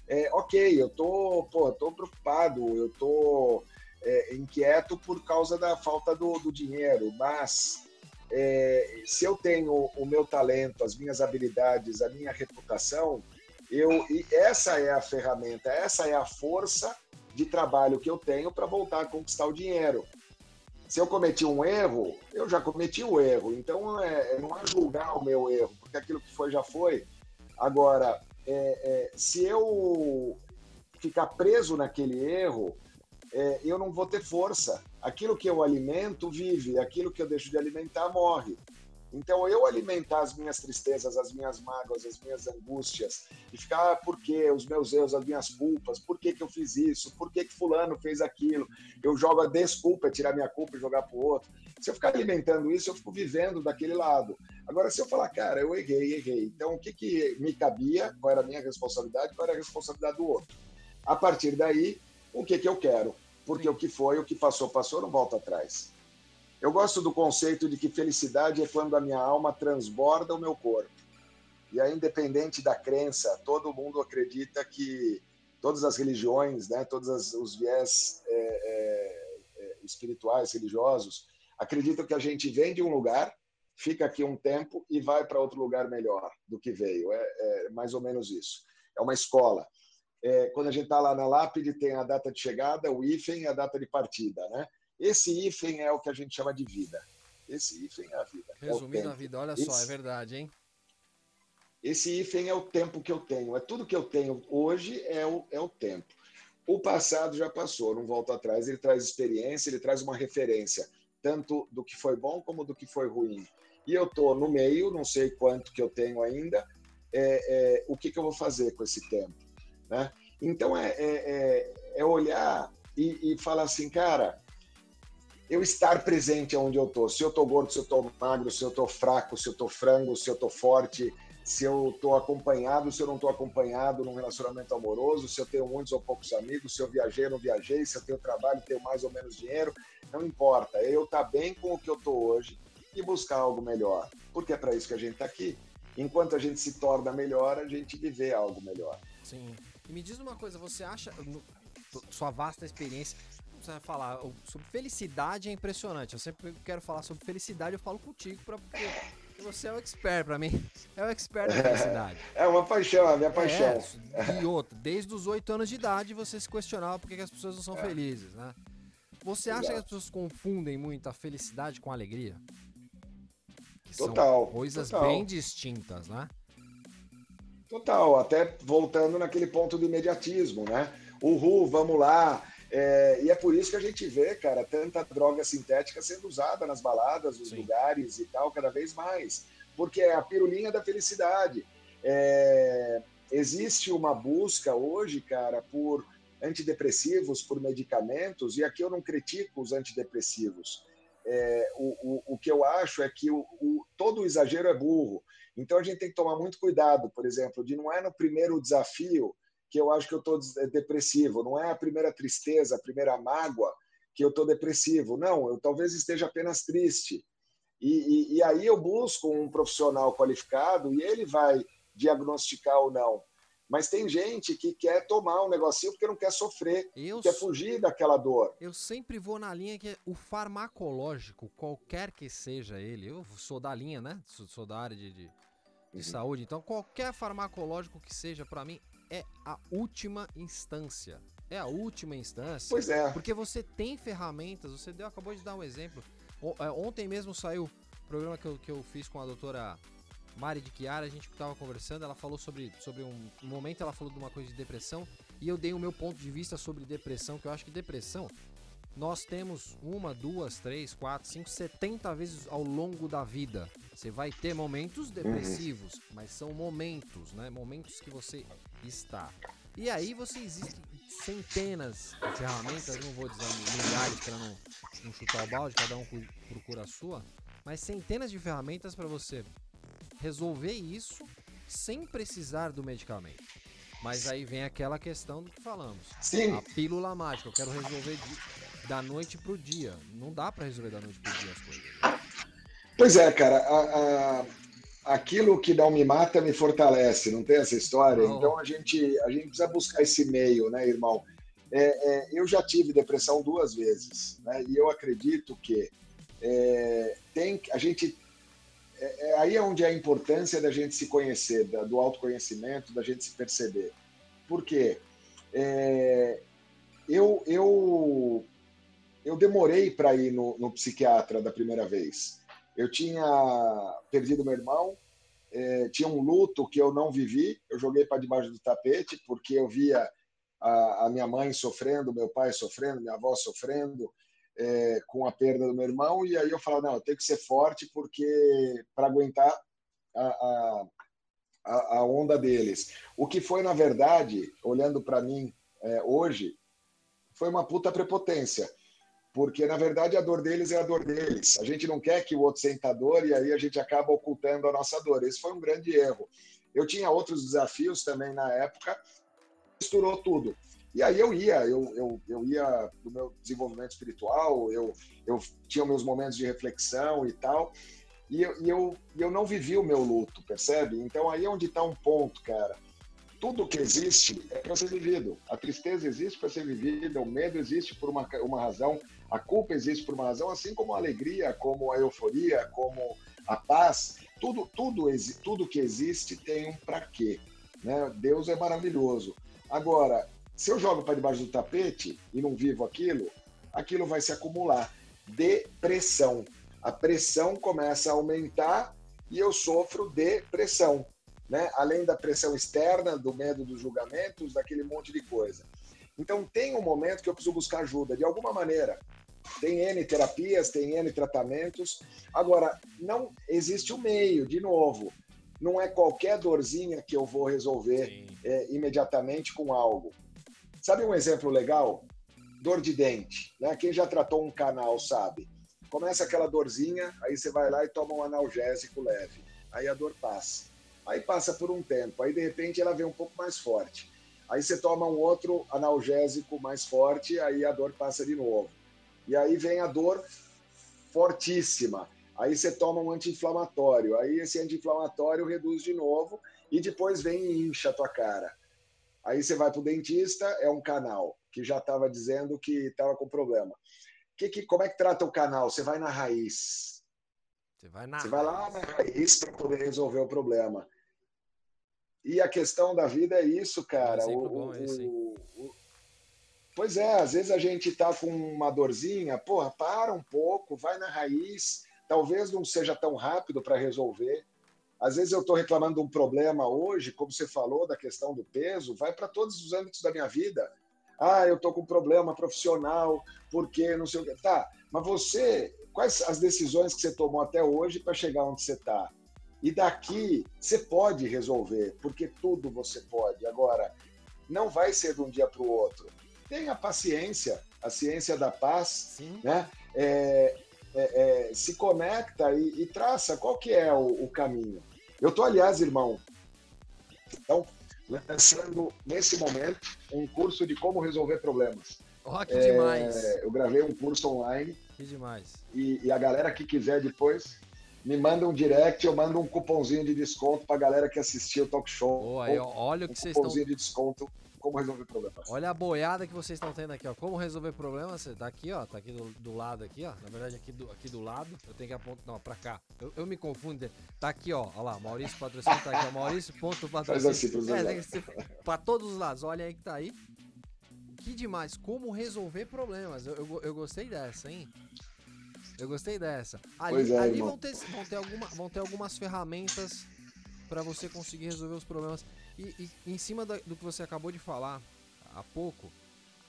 é, ok, eu tô, pô, tô preocupado, eu tô é, inquieto por causa da falta do, do dinheiro, mas é, se eu tenho o meu talento, as minhas habilidades, a minha reputação, eu, essa é a ferramenta, essa é a força de trabalho que eu tenho para voltar a conquistar o dinheiro. Se eu cometi um erro, eu já cometi o erro. Então, é, não é julgar o meu erro, porque aquilo que foi já foi. Agora, é, é, se eu ficar preso naquele erro, é, eu não vou ter força. Aquilo que eu alimento vive, aquilo que eu deixo de alimentar morre. Então, eu alimentar as minhas tristezas, as minhas mágoas, as minhas angústias, e ficar, ah, por quê? Os meus erros, as minhas culpas, por que, que eu fiz isso? Por que, que fulano fez aquilo? Eu jogo a desculpa, é tirar minha culpa e jogar para o outro. Se eu ficar alimentando isso, eu fico vivendo daquele lado. Agora, se eu falar, cara, eu errei, errei. Então, o que, que me cabia? Qual era a minha responsabilidade? Qual era a responsabilidade do outro? A partir daí, o que, que eu quero? Porque Sim. o que foi, o que passou, passou, não volta atrás. Eu gosto do conceito de que felicidade é quando a minha alma transborda o meu corpo. E aí, independente da crença, todo mundo acredita que todas as religiões, né, todos os viés é, é, é, espirituais, religiosos, acreditam que a gente vem de um lugar, fica aqui um tempo e vai para outro lugar melhor do que veio. É, é, mais ou menos isso. É uma escola. É, quando a gente está lá na lápide, tem a data de chegada, o hífen e a data de partida, né? Esse hífen é o que a gente chama de vida. Esse hífen é a vida. É Resumindo é a vida, olha Esse... só, é verdade, hein? Esse hífen é o tempo que eu tenho. É tudo que eu tenho hoje é o, é o tempo. O passado já passou, não volta atrás. Ele traz experiência, ele traz uma referência, tanto do que foi bom como do que foi ruim. E eu estou no meio, não sei quanto que eu tenho ainda. É, é, o que, que eu vou fazer com esse tempo? Né? Então é, é, é, é olhar e, e falar assim, cara, eu estar presente onde eu tô. Se eu tô gordo, se eu tô magro, se eu tô fraco, se eu tô frango, se eu tô forte, se eu tô acompanhado, se eu não tô acompanhado num relacionamento amoroso, se eu tenho muitos ou poucos amigos, se eu viajei ou não viajei, se eu tenho trabalho, tenho mais ou menos dinheiro, não importa. Eu tá bem com o que eu tô hoje e buscar algo melhor, porque é para isso que a gente tá aqui. Enquanto a gente se torna melhor, a gente viver algo melhor. Sim. E me diz uma coisa, você acha, sua vasta experiência, você vai falar sobre felicidade é impressionante. Eu sempre quero falar sobre felicidade, eu falo contigo pra, porque você é o expert para mim. É o expert da felicidade. É uma paixão, é a minha paixão. É, e outra, desde os oito anos de idade você se questionava por que as pessoas não são é. felizes, né? Você acha Exato. que as pessoas confundem muito a felicidade com a alegria? Que total. coisas total. bem distintas, né? Total, até voltando naquele ponto do imediatismo, né? Uhul, vamos lá, é, e é por isso que a gente vê, cara, tanta droga sintética sendo usada nas baladas, nos Sim. lugares e tal, cada vez mais. Porque é a pirulinha da felicidade. É, existe uma busca hoje, cara, por antidepressivos, por medicamentos, e aqui eu não critico os antidepressivos. É, o, o, o, que eu acho é que o, o, todo o exagero é burro. Então a gente tem que tomar muito cuidado, por exemplo, de não é no primeiro desafio que eu acho que eu estou depressivo. Não é a primeira tristeza, a primeira mágoa que eu estou depressivo. Não, eu talvez esteja apenas triste. E, e, e, aí eu busco um profissional qualificado e ele vai diagnosticar ou não. Mas tem gente que quer tomar um negocinho porque não quer sofrer, eu quer fugir daquela dor. Eu sempre vou na linha que é o farmacológico, qualquer que seja ele, eu sou da linha, né? Sou, sou da área de, de, de uhum. saúde, então qualquer farmacológico que seja, para mim, é a última instância. É a última instância. Pois é. Porque você tem ferramentas, você deu, acabou de dar um exemplo. É, ontem mesmo saiu o programa que eu, que eu fiz com a doutora Mari de Chiara, a gente estava conversando, ela falou sobre, sobre um, um momento, ela falou de uma coisa de depressão, e eu dei o meu ponto de vista sobre depressão, que eu acho que depressão nós temos uma, duas, três, quatro, cinco, setenta vezes ao longo da vida. Você vai ter momentos uhum. depressivos, uhum. mas são momentos, né? Momentos que você está. E aí você existe centenas de ferramentas, não vou dizer milhares para não, não chutar o balde, cada um procura a sua, mas centenas de ferramentas para você resolver isso sem precisar do medicamento. Mas aí vem aquela questão do que falamos. Sim. A pílula mágica, eu quero resolver da noite pro dia. Não dá para resolver da noite pro dia as coisas. Pois é, cara. A, a, aquilo que não me mata me fortalece, não tem essa história? Não. Então a gente, a gente precisa buscar esse meio, né, irmão? É, é, eu já tive depressão duas vezes, né? E eu acredito que é, tem a gente é, é, aí é onde é a importância da gente se conhecer, da, do autoconhecimento, da gente se perceber. Por quê? É, eu, eu, eu demorei para ir no, no, psiquiatra da primeira vez. Eu tinha perdido meu irmão, é, tinha um luto que eu não vivi, eu joguei para debaixo do tapete, porque eu via a, a minha mãe sofrendo, meu pai sofrendo, minha avó sofrendo, é, com a perda do meu irmão, e aí eu falo, não, eu tenho que ser forte porque para aguentar a, a, a, onda deles. O que foi, na verdade, olhando para mim é, hoje, foi uma puta prepotência. Porque, na verdade, a dor deles é a dor deles. A gente não quer que o outro sinta dor e aí a gente acaba ocultando a nossa dor. Esse foi um grande erro. Eu tinha outros desafios também na época, misturou tudo. E aí eu ia, eu, eu, eu ia do meu desenvolvimento espiritual, eu, eu tinha meus momentos de reflexão e tal, e eu, e eu, eu não vivi o meu luto, percebe? Então aí é onde está um ponto, cara. Tudo que existe é para ser vivido. A tristeza existe para ser vivida, o medo existe por uma, uma razão, a culpa existe por uma razão, assim como a alegria, como a euforia, como a paz. Tudo, tudo, tudo que existe tem um para quê. Né? Deus é maravilhoso. Agora, se eu jogo para debaixo do tapete e não vivo aquilo, aquilo vai se acumular. Depressão. A pressão começa a aumentar e eu sofro depressão. Né? Além da pressão externa, do medo dos julgamentos, daquele monte de coisa. Então tem um momento que eu preciso buscar ajuda, de alguma maneira. Tem N terapias, tem N tratamentos. Agora, não existe o um meio, de novo. Não é qualquer dorzinha que eu vou resolver é, imediatamente com algo. Sabe um exemplo legal? Dor de dente. Né? Quem já tratou um canal sabe. Começa aquela dorzinha, aí você vai lá e toma um analgésico leve. Aí a dor passa. Aí passa por um tempo, aí de repente ela vem um pouco mais forte. Aí você toma um outro analgésico mais forte, aí a dor passa de novo. E aí vem a dor fortíssima. Aí você toma um anti-inflamatório. Aí esse anti-inflamatório reduz de novo e depois vem e incha a tua cara. Aí você vai para o dentista, é um canal que já estava dizendo que estava com problema. Que, que, como é que trata o canal? Você vai na raiz. Você vai, na você vai lá na raiz para poder resolver o problema. E a questão da vida é isso, cara. É o, bom, é o, pois é, às vezes a gente tá com uma dorzinha, porra, para um pouco, vai na raiz. Talvez não seja tão rápido para resolver, às vezes eu estou reclamando de um problema hoje, como você falou, da questão do peso, vai para todos os âmbitos da minha vida. Ah, eu estou com um problema profissional, porque não sei o que. Tá, mas você, quais as decisões que você tomou até hoje para chegar onde você está? E daqui você pode resolver, porque tudo você pode. Agora, não vai ser de um dia para o outro. Tenha paciência, a ciência da paz, Sim. né? É, é, é, se conecta e, e, traça qual que é o, o caminho. Eu estou, aliás, irmão, então, lançando nesse momento um curso de como resolver problemas. Oh, que é, demais! Eu gravei um curso online. Que demais! E, e, a galera que quiser depois me manda um direct, eu mando um cupomzinho de desconto para a galera que assistiu o talk show. Aí, olha o que vocês estão. Cupomzinho de desconto como resolver problemas. Olha a boiada que vocês estão tendo aqui, ó. Como resolver problemas, tá aqui, ó. Tá aqui do, do lado aqui, ó. Na verdade, aqui do, aqui do lado. Eu tenho que apontar. Não, pra cá. Eu, eu me confundo. Tá aqui, ó. Olha lá, Maurício Patrocínio tá aqui, ó. Assim é, ser, pra todos os lados. Olha aí que tá aí. Que demais. Como resolver problemas. Eu, eu, eu gostei dessa, hein? Eu gostei dessa. Ali, é, ali vão, ter, vão, ter alguma, vão ter algumas ferramentas para você conseguir resolver os problemas. E, e em cima da, do que você acabou de falar há pouco,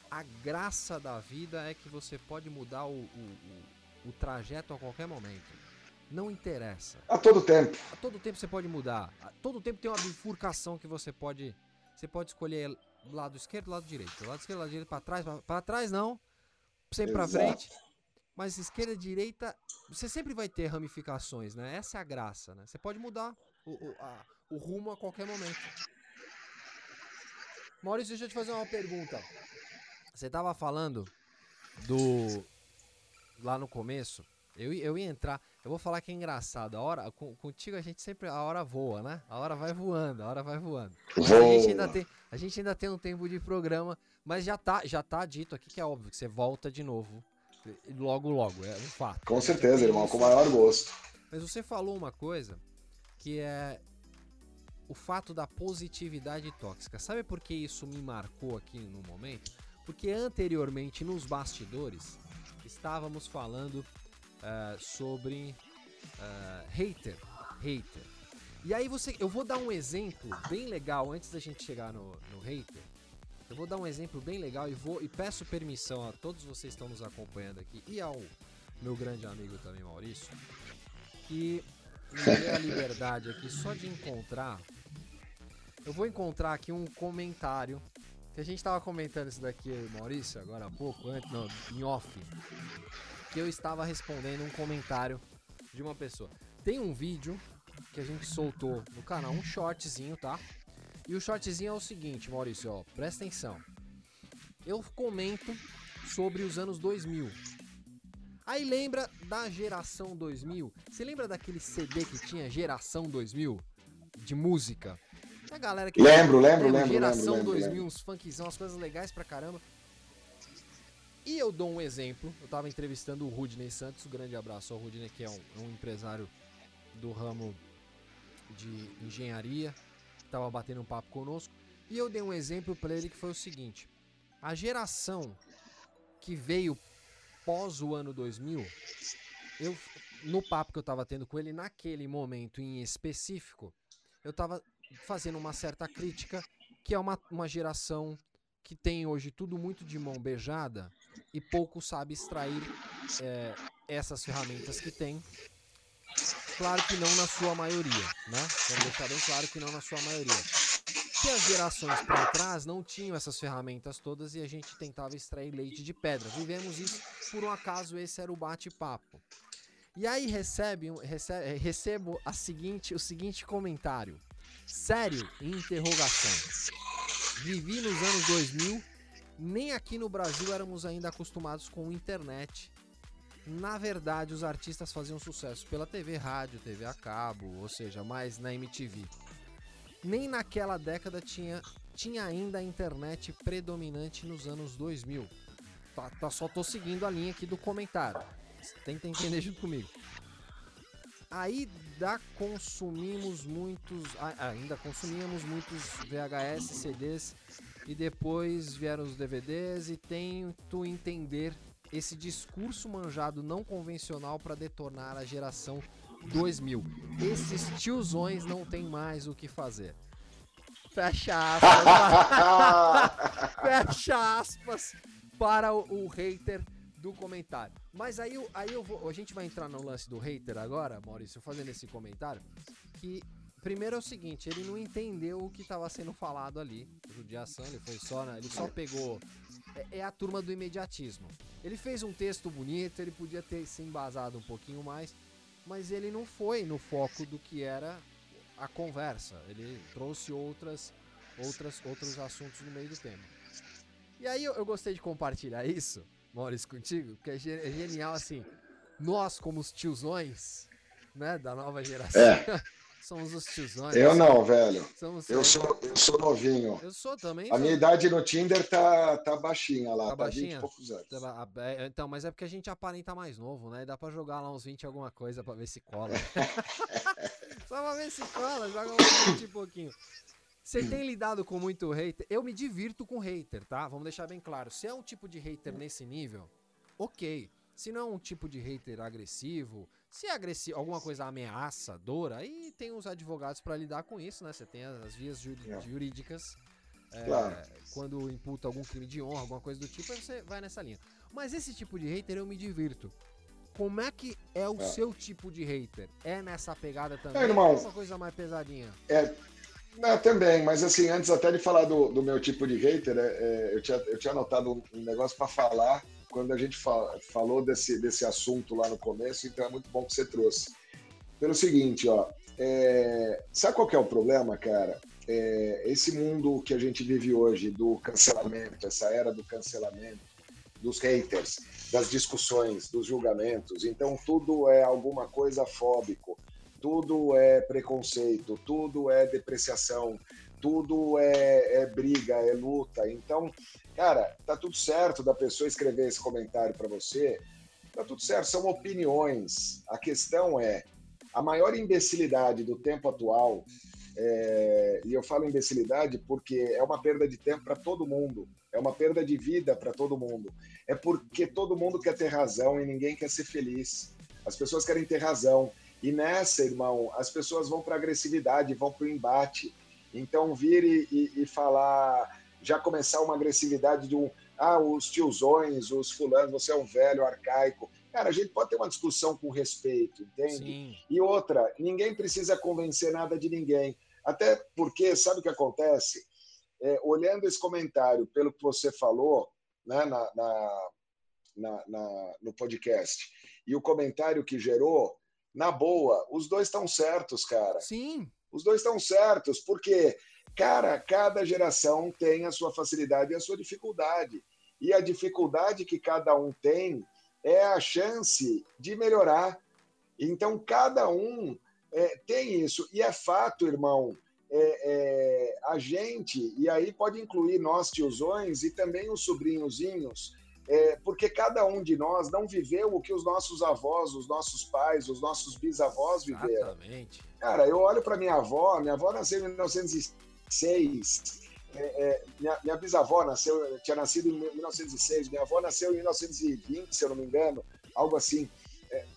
a graça da vida é que você pode mudar o, o, o, o trajeto a qualquer momento. Não interessa. A todo tempo. A todo tempo você pode mudar. A todo tempo tem uma bifurcação que você pode. Você pode escolher lado esquerdo, lado direito. Lado esquerdo, lado direito, para trás, para trás não. Sempre para frente. Mas esquerda, direita, você sempre vai ter ramificações, né? Essa é a graça, né? Você pode mudar o, o, a, o rumo a qualquer momento. Maurício, deixa eu te fazer uma pergunta. Você tava falando do. Lá no começo, Eu, eu ia entrar, eu vou falar que é engraçado. A hora, com, contigo a gente sempre, a hora voa, né? A hora vai voando, a hora vai voando. a gente ainda tem, a gente ainda tem um tempo de programa, mas já tá, já tá dito aqui que é óbvio que você volta de novo. Logo, logo, é um fato. Com certeza, irmão, com o maior gosto. Mas você falou uma coisa que é o fato da positividade tóxica. Sabe por que isso me marcou aqui no momento? Porque anteriormente, nos bastidores, estávamos falando uh, sobre uh, hater. Hater. E aí você. Eu vou dar um exemplo bem legal antes da gente chegar no, no hater. Eu vou dar um exemplo bem legal e vou e peço permissão a todos vocês que estão nos acompanhando aqui e ao meu grande amigo também, Maurício, que me dê a liberdade aqui só de encontrar. Eu vou encontrar aqui um comentário que a gente tava comentando isso daqui, Maurício, agora há pouco, antes, não, em off. Que eu estava respondendo um comentário de uma pessoa. Tem um vídeo que a gente soltou no canal, um shortzinho, tá? E o shortzinho é o seguinte, Maurício, ó, presta atenção. Eu comento sobre os anos 2000. Aí lembra da geração 2000? Você lembra daquele CD que tinha geração 2000 de música? A galera que lembro, lembro, lembro, geração lembro, 2000, lembro. uns funkzão, as coisas legais pra caramba. E eu dou um exemplo. Eu tava entrevistando o Rudney Santos, um grande abraço ao Rudney, que é um, um empresário do ramo de engenharia, tava batendo um papo conosco. E eu dei um exemplo para ele que foi o seguinte: a geração que veio pós o ano 2000, eu no papo que eu tava tendo com ele naquele momento em específico, eu tava fazendo uma certa crítica, que é uma, uma geração que tem hoje tudo muito de mão beijada e pouco sabe extrair é, essas ferramentas que tem. Claro que não na sua maioria, né? Vamos deixar bem claro que não na sua maioria. Que as gerações para trás não tinham essas ferramentas todas e a gente tentava extrair leite de pedra. Vivemos isso, por um acaso esse era o bate-papo. E aí recebe, recebe, recebo a seguinte, o seguinte comentário. Sério? Interrogação. Vivi nos anos 2000, nem aqui no Brasil éramos ainda acostumados com internet. Na verdade, os artistas faziam sucesso pela TV, rádio, TV a cabo, ou seja, mais na MTV. Nem naquela década tinha, tinha ainda a internet predominante nos anos 2000. Tá, tá, só tô seguindo a linha aqui do comentário. Tenta entender junto comigo. Ainda consumimos muitos. Ainda consumíamos muitos VHS, CDs e depois vieram os DVDs e tento entender esse discurso manjado não convencional para detonar a geração 2000. Esses tiozões não tem mais o que fazer. Fecha aspas. Fecha aspas para o, o hater do comentário. Mas aí, aí eu vou, a gente vai entrar no lance do hater agora, Maurício, fazendo esse comentário, que primeiro é o seguinte, ele não entendeu o que estava sendo falado ali, judiação, ele foi só, né, ele só pegou é, é, a turma do imediatismo. Ele fez um texto bonito, ele podia ter se embasado um pouquinho mais, mas ele não foi no foco do que era a conversa. Ele trouxe outras, outras, outros assuntos no meio do tema. E aí eu, eu gostei de compartilhar isso, Maurício, contigo, porque é, é genial assim. Nós, como os tiozões, né, da nova geração. É. Somos os tiozões. Eu não, velho. Somos eu, sou, eu sou novinho. Eu sou também. A sou... minha idade no Tinder tá, tá baixinha lá, tá, tá baixinha? 20 e poucos anos. Tá é, então, mas é porque a gente aparenta mais novo, né? Dá pra jogar lá uns 20 alguma coisa pra ver se cola. Só pra ver se cola, joga uns 20 e pouquinho. Você tem lidado com muito hater? Eu me divirto com hater, tá? Vamos deixar bem claro. Se é um tipo de hater nesse nível, ok. Se não é um tipo de hater agressivo, se é agressivo, alguma coisa ameaçadora, aí tem os advogados para lidar com isso, né? Você tem as vias é. jurídicas. É, claro. Quando imputa algum crime de honra, alguma coisa do tipo, aí você vai nessa linha. Mas esse tipo de hater eu me divirto. Como é que é o é. seu tipo de hater? É nessa pegada também? É, irmão, é uma coisa mais pesadinha? É, não, também, mas assim, antes até de falar do, do meu tipo de hater, é, é, eu, tinha, eu tinha anotado um negócio para falar quando a gente falou desse, desse assunto lá no começo, então é muito bom que você trouxe. Pelo seguinte, ó, é, sabe qual é o problema, cara? É, esse mundo que a gente vive hoje do cancelamento, essa era do cancelamento, dos haters, das discussões, dos julgamentos. Então, tudo é alguma coisa fóbico, tudo é preconceito, tudo é depreciação, tudo é, é briga, é luta. Então, cara, tá tudo certo da pessoa escrever esse comentário para você, tá tudo certo, são opiniões. A questão é, a maior imbecilidade do tempo atual, é, e eu falo imbecilidade porque é uma perda de tempo para todo mundo, é uma perda de vida para todo mundo. É porque todo mundo quer ter razão e ninguém quer ser feliz. As pessoas querem ter razão. E nessa, irmão, as pessoas vão para agressividade, vão para o embate. Então, vir e, e, e, falar, já começar uma agressividade de um, ah, os tiozões, os fulanos, você é um velho arcaico. Cara, a gente pode ter uma discussão com respeito, entende? Sim. E outra, ninguém precisa convencer nada de ninguém. Até porque, sabe o que acontece? É, olhando esse comentário, pelo que você falou né, na, na, na, na, no podcast, e o comentário que gerou, na boa, os dois estão certos, cara. Sim. Os dois estão certos, porque, cara, cada geração tem a sua facilidade e a sua dificuldade. E a dificuldade que cada um tem é a chance de melhorar. Então, cada um é, tem isso. E é fato, irmão, é, é, a gente, e aí pode incluir nós tiozões e também os sobrinhozinhos, é, porque cada um de nós não viveu o que os nossos avós, os nossos pais, os nossos bisavós viveram. Exatamente. Cara, eu olho para minha avó, minha avó nasceu em 1906, é, é, minha, minha, bisavó nasceu, tinha nascido em 1906, minha avó nasceu em 1920, se eu não me engano, algo assim.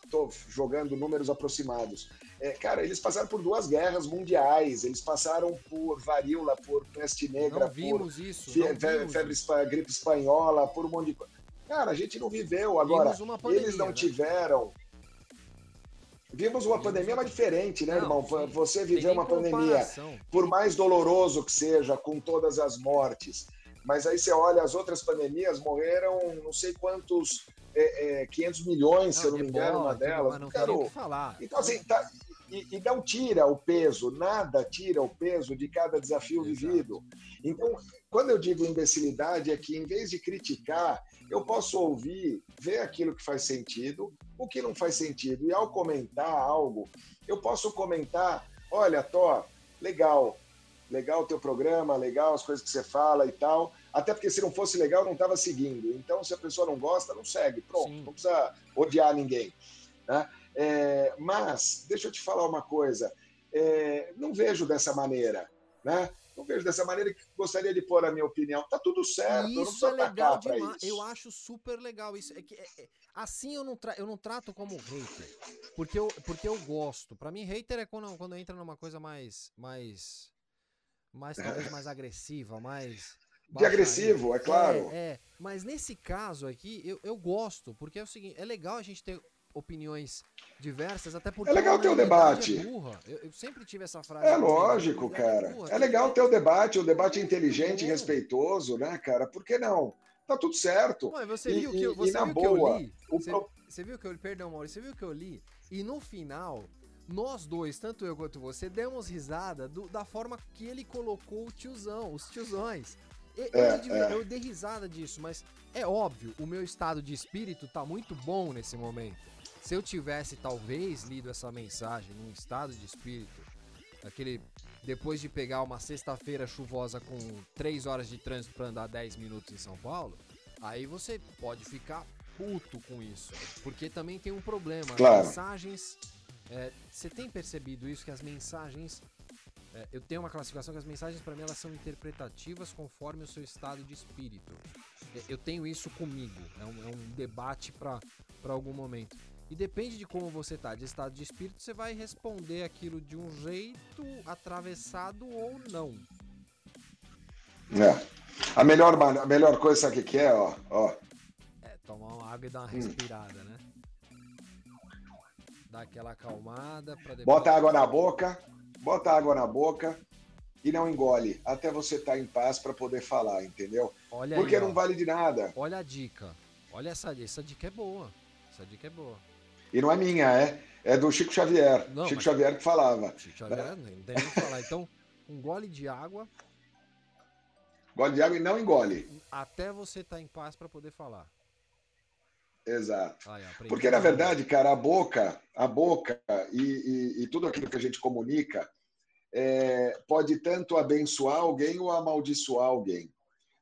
Estou é, jogando números aproximados. É, cara, eles passaram por duas guerras mundiais, eles passaram por varíola, por peste negra, não vimos por isso, fe, fe, febre, gripe espanhola, por um monte de coisa. Cara, a gente não viveu. Agora, pandemia, eles não né? tiveram. Vimos uma pandemia, mas diferente, né, não, irmão? Sim. Você viveu uma pandemia, por mais doloroso que seja, com todas as mortes. Mas aí você olha, as outras pandemias morreram não sei quantos, é, é, 500 milhões, não, se eu não me engano, uma delas. Não Cara, que falar. Então, assim, tá, e, e, não tira o peso, nada tira o peso de cada desafio Exato. vivido. Então, quando eu digo imbecilidade, é que em vez de criticar, eu posso ouvir, ver aquilo que faz sentido, o que não faz sentido. E ao comentar algo, eu posso comentar: olha, Thor, legal, legal o teu programa, legal as coisas que você fala e tal. Até porque se não fosse legal, eu não estava seguindo. Então, se a pessoa não gosta, não segue. Pronto, Sim. não precisa odiar ninguém. Né? É, mas, deixa eu te falar uma coisa. É, não vejo dessa maneira. Né? não vejo dessa maneira que gostaria de pôr a minha opinião. Tá tudo certo, isso é legal demais. Eu acho super legal isso. É que, é, é, assim eu não, eu não trato como hater, porque eu, porque eu gosto. Para mim, hater é quando, quando entra numa coisa mais, mais, mais talvez mais agressiva, mais de agressivo, é claro. É, é, mas nesse caso aqui, eu, eu gosto, porque é o seguinte, é legal a gente ter opiniões diversas, até porque. É legal ter o debate. É eu, eu, sempre tive essa frase. É lógico, cara. É, burra, é legal ter o debate, o debate inteligente e respeitoso, né, cara? Por que não? Tá tudo certo. Ué, você viu que, você e, viu na que boa, eu li? Você, pro... você, viu que eu Perdão, Maurício, você viu que eu li? E no final, nós dois, tanto eu quanto você, demos risada do, da forma que ele colocou o tiozão, os tiozões. Eu, é, eu, é. eu dei risada disso, mas é óbvio, o meu estado de espírito tá muito bom nesse momento. Se eu tivesse talvez lido essa mensagem num estado de espírito, aquele depois de pegar uma sexta-feira chuvosa com 3 horas de trânsito para andar 10 minutos em São Paulo, aí você pode ficar puto com isso, porque também tem um problema. Claro. As mensagens, é, você tem percebido isso que as mensagens é, eu tenho uma classificação que as mensagens para mim elas são interpretativas conforme o seu estado de espírito. É, eu tenho isso comigo, é um, é um debate para algum momento. E depende de como você tá, de estado de espírito, você vai responder aquilo de um jeito atravessado ou não. É. A melhor, a melhor coisa, sabe o que é, ó? ó. É, tomar uma água e dar uma hum. respirada, hum. né? Dar aquela acalmada para depois... Bota água na boca, bota água na boca e não engole, até você estar tá em paz para poder falar, entendeu? Olha Porque aí, não vale de nada. Olha a dica. Olha essa, essa dica é boa. Essa dica é boa. E não é minha, é, é do Chico Xavier. Não, Chico Xavier que falava. Chico Xavier, não tem nem falar. Então, um gole de água. Gole de água e não engole. Até você estar tá em paz para poder falar. Exato. Porque, na verdade, cara, a boca, a boca e, e, e tudo aquilo que a gente comunica é, pode tanto abençoar alguém ou amaldiçoar alguém.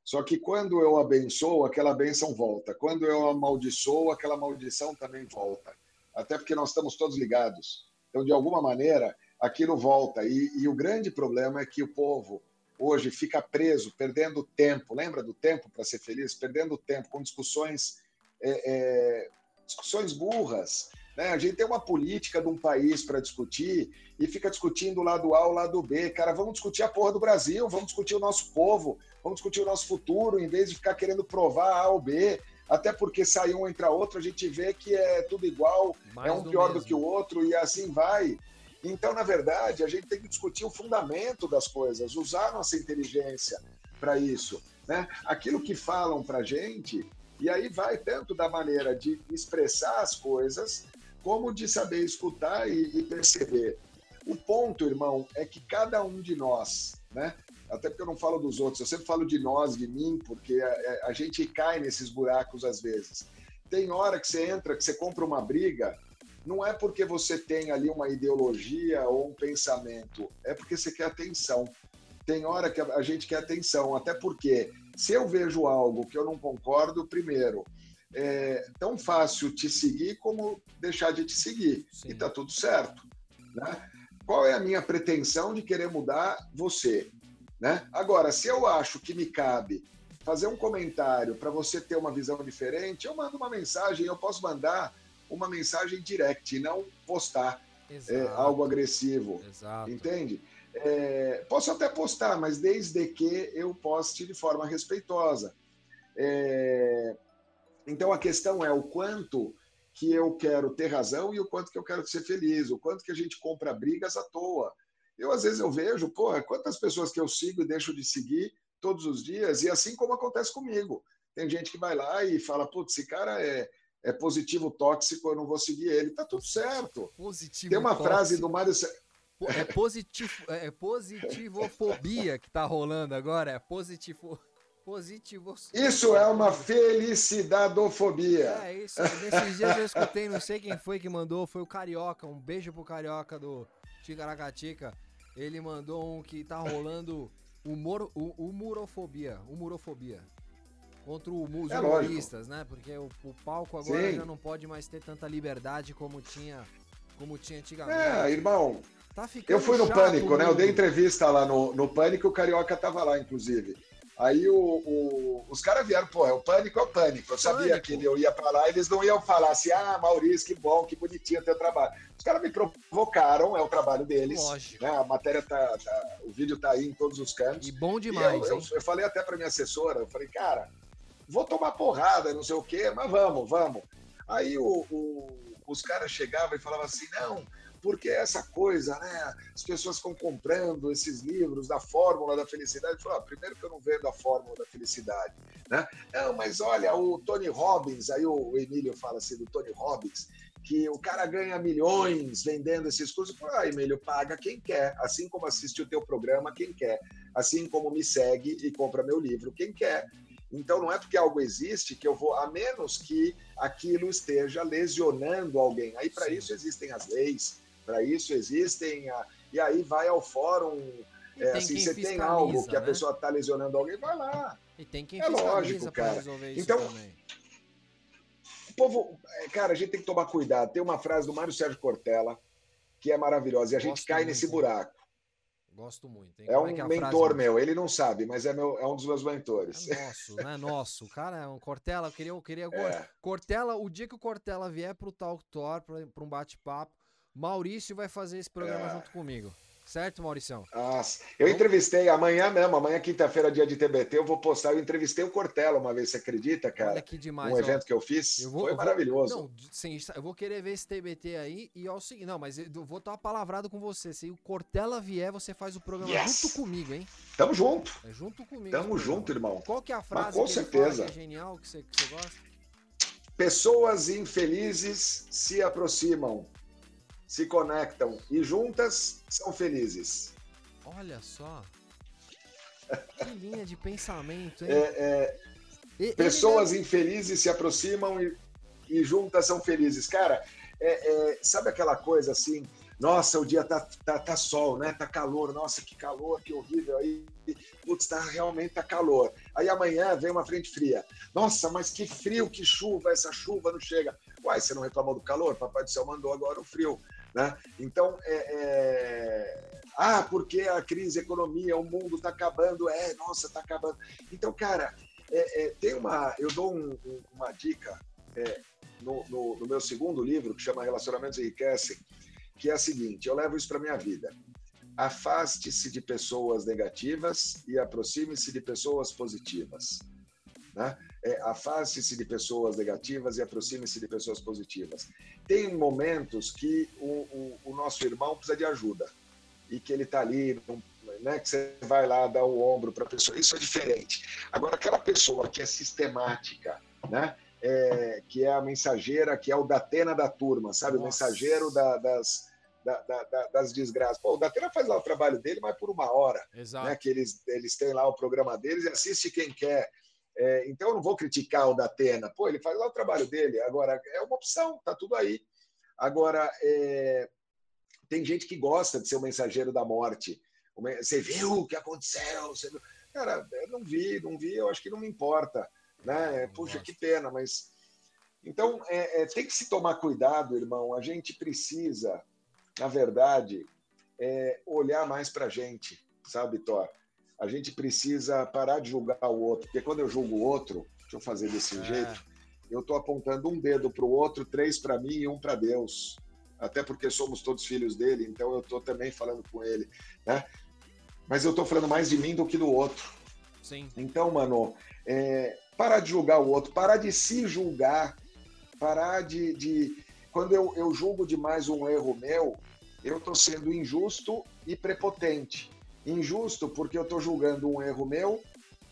Só que quando eu abençoo, aquela bênção volta. Quando eu amaldiçoo, aquela maldição também volta. Até porque nós estamos todos ligados. Então, de alguma maneira, aquilo volta. E, e o grande problema é que o povo hoje fica preso, perdendo tempo. Lembra do tempo para ser feliz? Perdendo tempo com discussões, é, é, discussões burras. Né? A gente tem uma política de um país para discutir e fica discutindo o lado A, o lado B. Cara, vamos discutir a porra do Brasil, vamos discutir o nosso povo, vamos discutir o nosso futuro, em vez de ficar querendo provar A ou B. Até porque sai um, entra outro, a gente vê que é tudo igual, Mais é um pior mesmo. do que o outro e assim vai. Então, na verdade, a gente tem que discutir o fundamento das coisas, usar nossa inteligência para isso. Né? Aquilo que falam para a gente, e aí vai tanto da maneira de expressar as coisas, como de saber escutar e, e perceber. O ponto, irmão, é que cada um de nós, né? Até porque eu não falo dos outros, eu sempre falo de nós, de mim, porque a, a, gente cai nesses buracos às vezes. Tem hora que você entra, que você compra uma briga, não é porque você tem ali uma ideologia ou um pensamento, é porque você quer atenção. Tem hora que a gente quer atenção, até porque se eu vejo algo que eu não concordo, primeiro, é tão fácil te seguir como deixar de te seguir. Sim. E tá tudo certo. Né? Qual é a minha pretensão de querer mudar você? Né? Agora, se eu acho que me cabe fazer um comentário para você ter uma visão diferente, eu mando uma mensagem, eu posso mandar uma mensagem direct, e não postar é, algo agressivo. Exato. Entende? É, posso até postar, mas desde que eu poste de forma respeitosa. É, então a questão é o quanto que eu quero ter razão e o quanto que eu quero ser feliz, o quanto que a gente compra brigas à toa. Eu, às vezes, eu vejo, porra, quantas pessoas que eu sigo e deixo de seguir todos os dias, e assim como acontece comigo. Tem gente que vai lá e fala, putz, esse cara é, é positivo tóxico, eu não vou seguir ele. Tá tudo certo. Positivo Tem uma tóxico. frase do Mário... É, positivo, é positivofobia que tá rolando agora, é positivo... Positivo. Isso é uma felicidadofobia. É isso. Nesses dias eu escutei, não sei quem foi que mandou, foi o Carioca. Um beijo pro Carioca do Ticaracatica, ele mandou um que tá rolando humor, humorofobia, humorofobia. Contra os é humoristas, né? Porque o, o palco agora Sim. já não pode mais ter tanta liberdade como tinha, como tinha antigamente. É, irmão. Tá eu fui no Pânico, né? Eu dei entrevista lá no, no Pânico, o Carioca tava lá, inclusive. Aí o, o, os caras vieram, pô, é o pânico, é o pânico. Eu sabia pânico. que eu ia para lá, eles não iam falar assim, ah, Maurício, que bom, que bonitinho teu trabalho. Os caras me provocaram, é o trabalho deles. Lógico. Né? A matéria tá, tá, o vídeo tá aí em todos os cantos. E bom demais. E eu, eu, eu, falei até para minha assessora, eu falei, cara, vou tomar porrada, não sei o quê, mas vamos, vamos. Aí o, os caras chegavam e falavam assim, não, porque essa coisa, né? As pessoas estão comprando esses livros da fórmula da felicidade. Falo, ah, primeiro que eu não vendo a fórmula da felicidade, né? Não, mas olha, o Tony Robbins, aí o Emílio fala assim do Tony Robbins, que o cara ganha milhões vendendo esses cursos. Falo, ah, Emílio, paga quem quer, assim como assiste o teu programa, quem quer, assim como me segue e compra meu livro, quem quer. Então não é porque algo existe que eu vou, a menos que aquilo esteja lesionando alguém. Aí para isso existem as leis, para isso existem. A, e aí vai ao fórum. É, assim, você tem algo que a né? pessoa está lesionando alguém, vai lá. E tem quem é lógico, cara. então, também. o povo, é, cara, a gente tem que tomar cuidado. Tem uma frase do Mário Sérgio Cortella que é maravilhosa e a gente Gosto cai muito, nesse buraco. Gosto muito. Hein? É um é é mentor meu, ele não sabe, mas é, meu, é um dos meus mentores. É nosso, né? Nosso. O cara é um Cortella, eu queria, eu queria é. Cortella, o dia que o Cortella vier pro Talk Tour, para um bate-papo, Maurício vai fazer esse programa é. junto comigo. Certo? Nossa, eu entrevistei amanhã mesmo, amanhã, quinta-feira, dia de TBT, eu vou postar. Eu entrevistei o Cortella uma vez, você acredita, cara? Olha que demais. Um ó. evento que eu fiz. Eu vou, foi maravilhoso. Vou, não, sim, eu vou querer ver esse TBT aí e é o seguinte. Não, mas eu vou estar palavrado com você. Se o Cortella vier, você faz o programa yes. junto comigo, hein? Tamo junto. É junto comigo. Tamo junto, irmão. Qual que é a frase Mas, com que certeza. é genial, que você, que você gosta? Pessoas infelizes se aproximam se conectam e juntas são felizes. Olha só. Que linha de pensamento, hein? É, é, pessoas infelizes se aproximam e, e juntas são felizes. Cara, é, é, sabe aquela coisa assim? Nossa, o dia tá, tá, tá sol, né? Tá calor, nossa, que calor, que horrível aí. Putz, tá, realmente tá calor. Aí amanhã vem uma frente fria. Nossa, mas que frio, que chuva, essa chuva não chega. Uai, você não reclamou do calor? Papai do céu mandou agora o frio. Né? Então, é, é... ah, porque a crise, a economia, o mundo está acabando. É, nossa, está acabando. Então, cara, é, é, tem uma. Eu dou um, uma dica é, no, no, no, meu segundo livro, que chama Relacionamentos Enriquecem, que é a seguinte: eu levo isso para minha vida. Afaste-se de pessoas negativas e aproxime-se de pessoas positivas. Né? É, Afaste-se de pessoas negativas e aproxime-se de pessoas positivas. Tem momentos que o, o, o, nosso irmão precisa de ajuda e que ele está ali, né, que você vai lá dar o ombro para a pessoa. Isso é diferente. Agora, aquela pessoa que é sistemática, né, é, que é a mensageira, que é o Datena da turma, sabe? Nossa. O mensageiro da, das, da, da, das desgraças. Pô, o Datena faz lá o trabalho dele, mas por uma hora. Exato. Né, que eles, eles têm lá o programa deles e assiste quem quer. É, então eu não vou criticar o Datena. Pô, ele faz lá o trabalho dele. Agora, é uma opção, tá tudo aí. Agora, é, tem gente que gosta de ser o mensageiro da morte. Você viu o que aconteceu? Você viu? Cara, eu não vi, não vi, eu acho que não me importa. Né? Puxa, que pena, mas. Então, é, é, tem que se tomar cuidado, irmão. A gente precisa, na verdade, é, olhar mais para a gente, sabe, Thor? A gente precisa parar de julgar o outro, porque quando eu julgo o outro, deixa eu fazer desse é. jeito, eu estou apontando um dedo para o outro, três para mim e um para Deus. Até porque somos todos filhos dele, então eu estou também falando com ele, né? Mas eu estou falando mais de mim do que do outro. Sim. Então, mano, é, parar de julgar o outro, parar de se julgar, parar de. de... Quando eu, eu julgo demais um erro meu, eu estou sendo injusto e prepotente. Injusto porque eu estou julgando um erro meu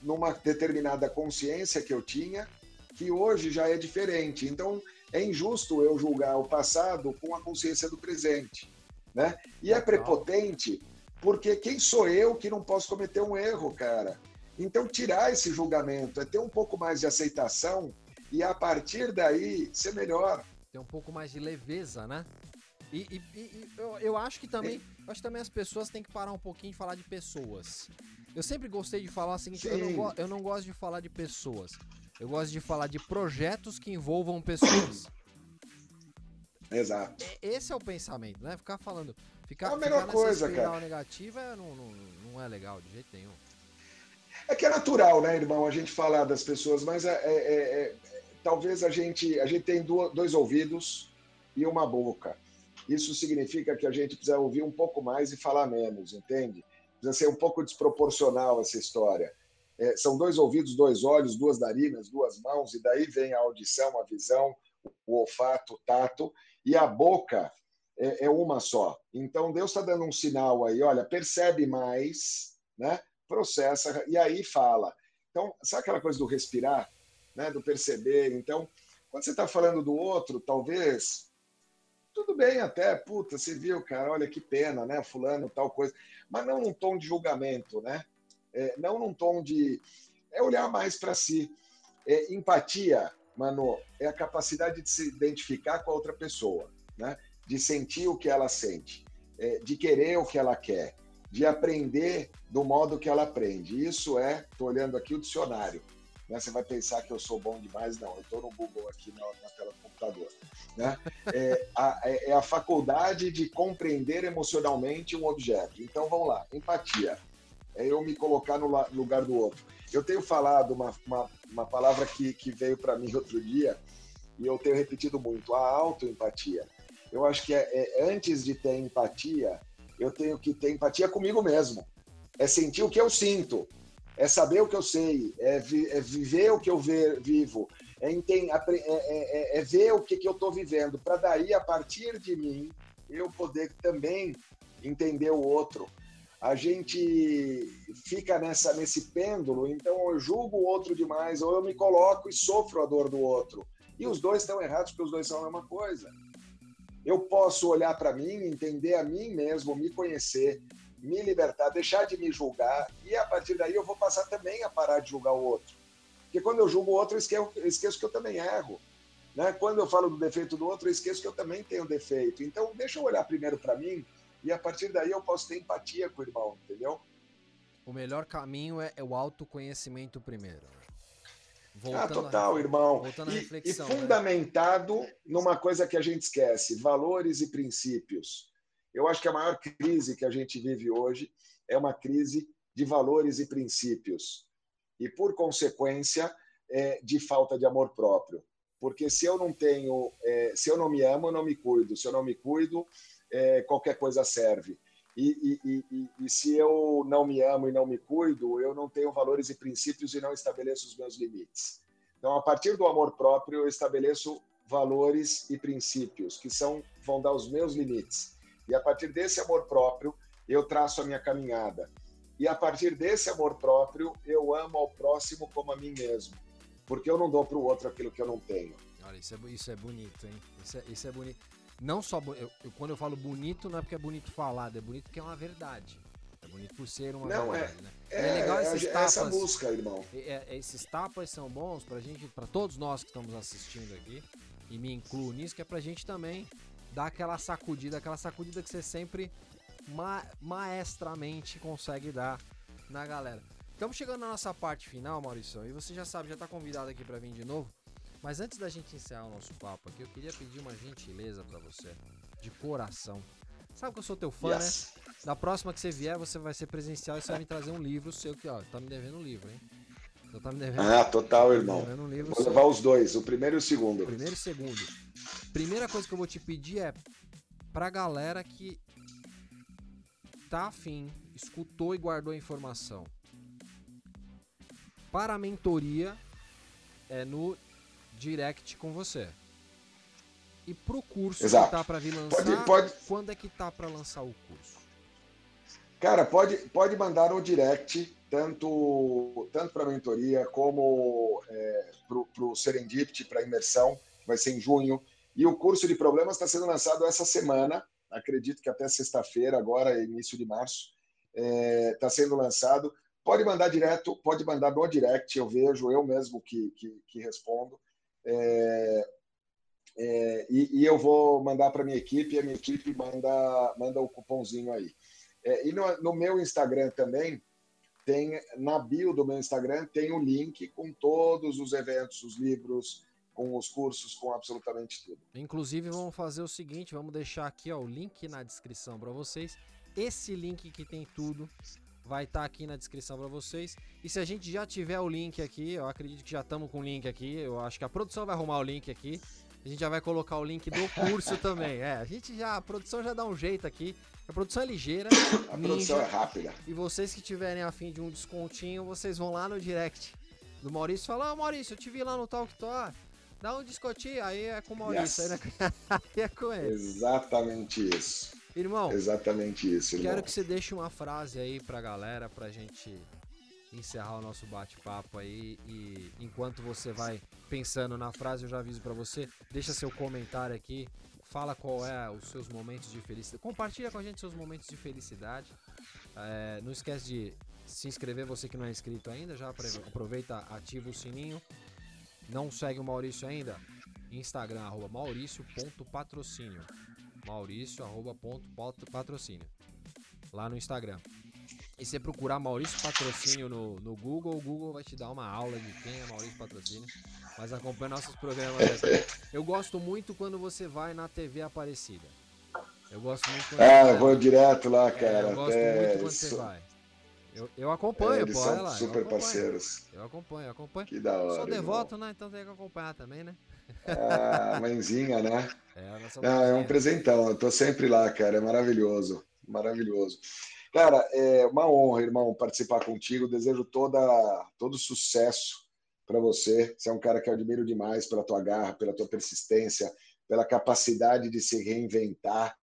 numa determinada consciência que eu tinha, que hoje já é diferente. Então, é injusto eu julgar o passado com a consciência do presente. Né? E é prepotente porque quem sou eu que não posso cometer um erro, cara? Então, tirar esse julgamento é ter um pouco mais de aceitação e, a partir daí, ser melhor. Ter um pouco mais de leveza, né? E, e, e eu, eu, acho que também, acho que também as pessoas têm que parar um pouquinho de falar de pessoas. Eu sempre gostei de falar o seguinte: eu não, eu não gosto de falar de pessoas. Eu gosto de falar de projetos que envolvam pessoas. Exato. Esse é o pensamento, né? Ficar falando. Ficar, é a melhor coisa, cara. negativa não, não, não é legal de jeito nenhum. É que é natural, né, irmão, a gente falar das pessoas, mas é, é, é, é talvez a gente, a gente tem dois ouvidos e uma boca. Isso significa que a gente precisa ouvir um pouco mais e falar menos, entende? Precisa ser um pouco desproporcional essa história. É, são dois ouvidos, dois olhos, duas narinas, duas mãos, e daí vem a audição, a visão, o olfato, o tato, e a boca é, é uma só. Então Deus está dando um sinal aí, olha, percebe mais, né? processa e aí fala. Então, sabe aquela coisa do respirar, né? do perceber? Então, quando você está falando do outro, talvez tudo bem até, puta, você viu, cara, olha que pena, né, fulano, tal coisa, mas não num tom de julgamento, né, é, não num tom de, é olhar mais para si, é, empatia, mano, é a capacidade de se identificar com a outra pessoa, né, de sentir o que ela sente, é, de querer o que ela quer, de aprender do modo que ela aprende, isso é, tô olhando aqui o dicionário, né? Você vai pensar que eu sou bom demais, não. Eu estou no Google aqui na, na, tela do computador. Né? É, a, é, é a faculdade de compreender emocionalmente um objeto. Então vamos lá, empatia. É eu me colocar no lugar do outro. Eu tenho falado uma, uma, uma palavra que, que veio para mim outro dia e eu tenho repetido muito: a autoempatia. Eu acho que é, é, antes de ter empatia, eu tenho que ter empatia comigo mesmo. É sentir o que eu sinto é saber o que eu sei, é, vi, é viver o que eu ver, vivo, é, entender, é, é, é, ver o que, que eu estou vivendo, para daí, a partir de mim, eu poder também entender o outro. A gente fica nessa, nesse pêndulo, então eu julgo o outro demais, ou eu me coloco e sofro a dor do outro. E os dois estão errados, porque os dois são a mesma coisa. Eu posso olhar para mim, entender a mim mesmo, me conhecer, me libertar, deixar de me julgar, e a partir daí eu vou passar também a parar de julgar o outro. Porque quando eu julgo o outro, eu esqueço, eu esqueço que eu também erro. Né? Quando eu falo do defeito do outro, eu esqueço que eu também tenho defeito. Então, deixa eu olhar primeiro para mim e a partir daí eu posso ter empatia com o irmão, entendeu? O melhor caminho é, é o autoconhecimento primeiro. Né? ah, total, a, irmão. E, e, né? fundamentado né? numa coisa que a gente esquece: valores e princípios. Eu acho que a maior crise que a gente vive hoje é uma crise de valores e princípios. E, por consequência, é, de falta de amor próprio. Porque se eu não tenho, é, se eu não me amo, eu não me cuido. Se eu não me cuido, é, qualquer coisa serve. E, e, e, e, se eu não me amo e não me cuido, eu não tenho valores e princípios e não estabeleço os meus limites. Então, a partir do amor próprio, eu estabeleço valores e princípios que são vão dar os meus limites. E a partir desse amor próprio, eu traço a minha caminhada. E a partir desse amor próprio, eu amo ao próximo como a mim mesmo. Porque eu não dou para o outro aquilo que eu não tenho. Olha, isso é, isso é bonito, hein? Isso é, isso é bonito. Não só. Eu, eu, quando eu falo bonito, não é porque é bonito falado, é bonito porque é uma verdade. É bonito por ser uma não, verdade, é, né? É, é legal esses é, tapas. Essa busca, irmão. É, é, esses tapas são bons pra gente, pra todos nós que estamos assistindo aqui, e me incluo nisso, que é pra gente também dar aquela sacudida, aquela sacudida que você sempre ma maestramente consegue dar na galera. Estamos chegando na nossa parte final, Maurício, e você já sabe, já está convidado aqui para vir de novo. Mas antes da gente encerrar o nosso papo aqui, eu queria pedir uma gentileza para você, de coração. Sabe que eu sou teu fã, né? yes. né? Da próxima que você vier, você vai ser presencial e você vai me trazer um livro seu que, ó, tá me devendo um livro, hein? Então tá me devendo. Ah, total, irmão. Um livro vou levar os dois, o primeiro e o segundo. O primeiro e o segundo. Primeira coisa que eu vou te pedir é pra galera que tá afim, escutou e guardou a informação. Para a mentoria é no direct com você. E pro curso Exato. que tá para vir lançar, pode, pode... quando é que tá para lançar o curso? Cara, pode, pode mandar no direct, tanto, tanto para mentoria como é, para o Serendipity, para imersão, vai ser em junho. E o curso de problemas está sendo lançado essa semana, acredito que até sexta-feira, agora, início de março, está é, tá sendo lançado. Pode mandar direto, pode mandar no direct, eu vejo, eu mesmo que, que, que respondo. É, é, e, e, eu vou mandar para minha equipe, a minha equipe manda, manda o cupomzinho aí. É, e no, no, meu Instagram também, tem na bio do meu Instagram, tem o link com todos os eventos, os livros, com os cursos, com absolutamente tudo. Inclusive, vamos fazer o seguinte: vamos deixar aqui ó, o link na descrição para vocês. Esse link que tem tudo vai estar tá aqui na descrição para vocês. E se a gente já tiver o link aqui, eu acredito que já estamos com o link aqui. Eu acho que a produção vai arrumar o link aqui. A gente já vai colocar o link do curso também. É, a gente já, a produção já dá um jeito aqui. A produção é ligeira. A ninja, produção é rápida. E vocês que tiverem afim de um descontinho, vocês vão lá no direct do Maurício e falam: Ó, Maurício, eu te vi lá no Talk Talk. Dá um descontinho, aí é com o Maurício, yes. aí, é... aí é com ele. Exatamente isso. Irmão, exatamente isso. Irmão. Quero que você deixe uma frase aí pra galera, pra gente encerrar o nosso bate-papo aí. E enquanto você vai pensando na frase, eu já aviso para você. Deixa seu comentário aqui. Fala qual é os seus momentos de felicidade. Compartilha com a gente seus momentos de felicidade. É, não esquece de se inscrever, você que não é inscrito ainda. Já aproveita, ativa o sininho. Não segue o Maurício ainda? Instagram, arroba maurício.patrocínio. Maurício, arroba ponto patrocínio. Lá no Instagram. E você procurar Maurício Patrocínio no, no Google, o Google vai te dar uma aula de quem é Maurício Patrocínio. Mas acompanha nossos programas. Eu gosto muito quando você vai na TV Aparecida. Eu gosto muito quando. Ah, eu vou direto lá, cara. É, eu gosto Até muito quando você vai. Eu, eu acompanho, é, eles pô, são lá. super eu parceiros. Eu acompanho, eu acompanho. Que da hora. Sou devoto, irmão. né? Então tem que acompanhar também, né? Ah, mãezinha, né? É, Não, é um presentão. Eu tô sempre lá, cara. É maravilhoso. Maravilhoso. Cara, é uma honra, irmão, participar contigo. Desejo toda, todo sucesso para você. Você é um cara que eu admiro demais pela tua garra, pela tua persistência, pela capacidade de se reinventar.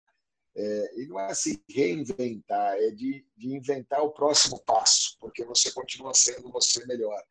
É, e não é se reinventar, é de, de inventar o próximo passo, porque você continua sendo você melhor.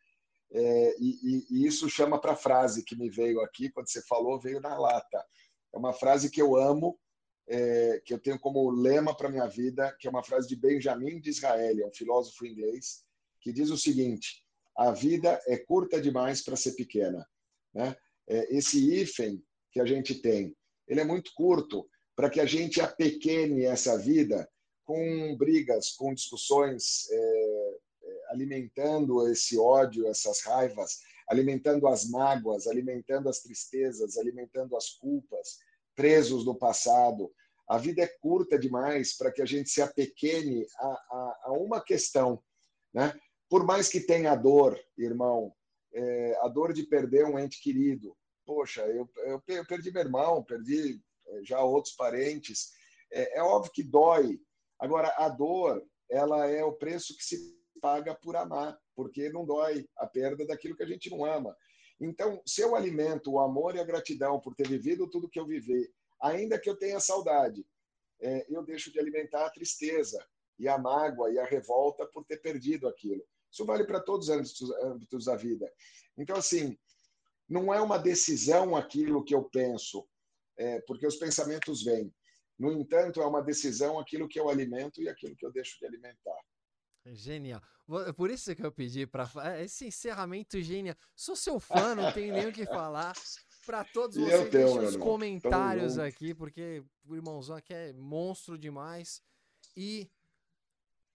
É, e, e, isso chama para a frase que me veio aqui, quando você falou, veio na lata. É uma frase que eu amo é, que eu tenho como lema para minha vida, que é uma frase de Benjamin Disraeli, é um filósofo inglês, que diz o seguinte: a vida é curta demais para ser pequena, né? é, esse hífen que a gente tem, ele é muito curto para que a gente apequene essa vida com brigas, com discussões, é, é, alimentando esse ódio, essas raivas, alimentando as mágoas, alimentando as tristezas, alimentando as culpas, presos no passado. A vida é curta demais para que a gente se apequene a, a, a, uma questão. Né? Por mais que tenha dor, irmão, é, a dor de perder um ente querido. Poxa, eu, eu, perdi meu irmão, perdi já outros parentes. É, é óbvio que dói. Agora, a dor, ela é o preço que se paga por amar, porque não dói a perda daquilo que a gente não ama. Então, se eu alimento o amor e a gratidão por ter vivido tudo que eu vivi, ainda que eu tenha saudade, é, eu deixo de alimentar a tristeza e a mágoa e a revolta por ter perdido aquilo. Isso vale para todos os âmbitos, âmbitos da vida. Então, assim, não é uma decisão aquilo que eu penso, é, porque os pensamentos vêm. No entanto, é uma decisão aquilo que eu alimento e aquilo que eu deixo de alimentar. Genial. Por isso que eu pedi para é, esse encerramento genial. Sou seu fã, não tenho nem o que falar. Para todos vocês, deixem os comentários aqui, porque o irmãozão aqui é monstro demais. E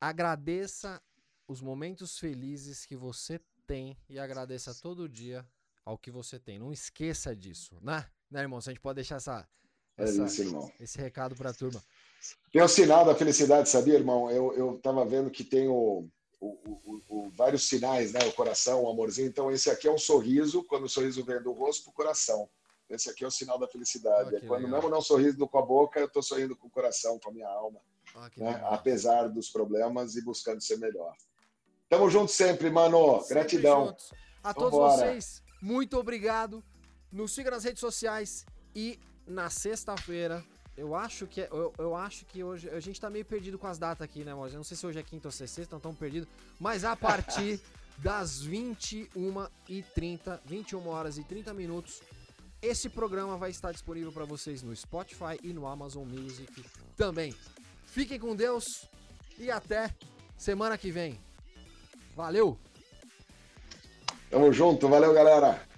agradeça os momentos felizes que você tem e agradeça todo dia ao que você tem. Não esqueça disso, né? Né, irmão? Se a gente pode deixar essa, essa, é isso, esse recado para a turma. Tem o sinal da felicidade, sabia, irmão? Eu estava vendo que tem o, o, o, o, vários sinais, né? O coração, o amorzinho. Então, esse aqui é um sorriso, quando o sorriso vem do rosto para o coração. Esse aqui é o sinal da felicidade. É quando legal. mesmo não sorriso com a boca, eu estou sorrindo com o coração, com a minha alma. Ah, né? Apesar dos problemas e buscando ser melhor. Tamo junto sempre, mano. Sempre Gratidão. Juntos. A todos vocês, muito obrigado. Nos siga nas redes sociais e na sexta-feira. Eu acho que é, eu, eu, acho que hoje a gente tá meio perdido com as datas aqui, né, Moz? Eu não sei se hoje é quinta ou sexta, não tão perdido, mas a partir das 21h30, 21 horas e 30 minutos, esse programa vai estar disponível para vocês no Spotify e no Amazon Music também. Fiquem com Deus e até semana que vem. Valeu! Tamo junto, valeu galera!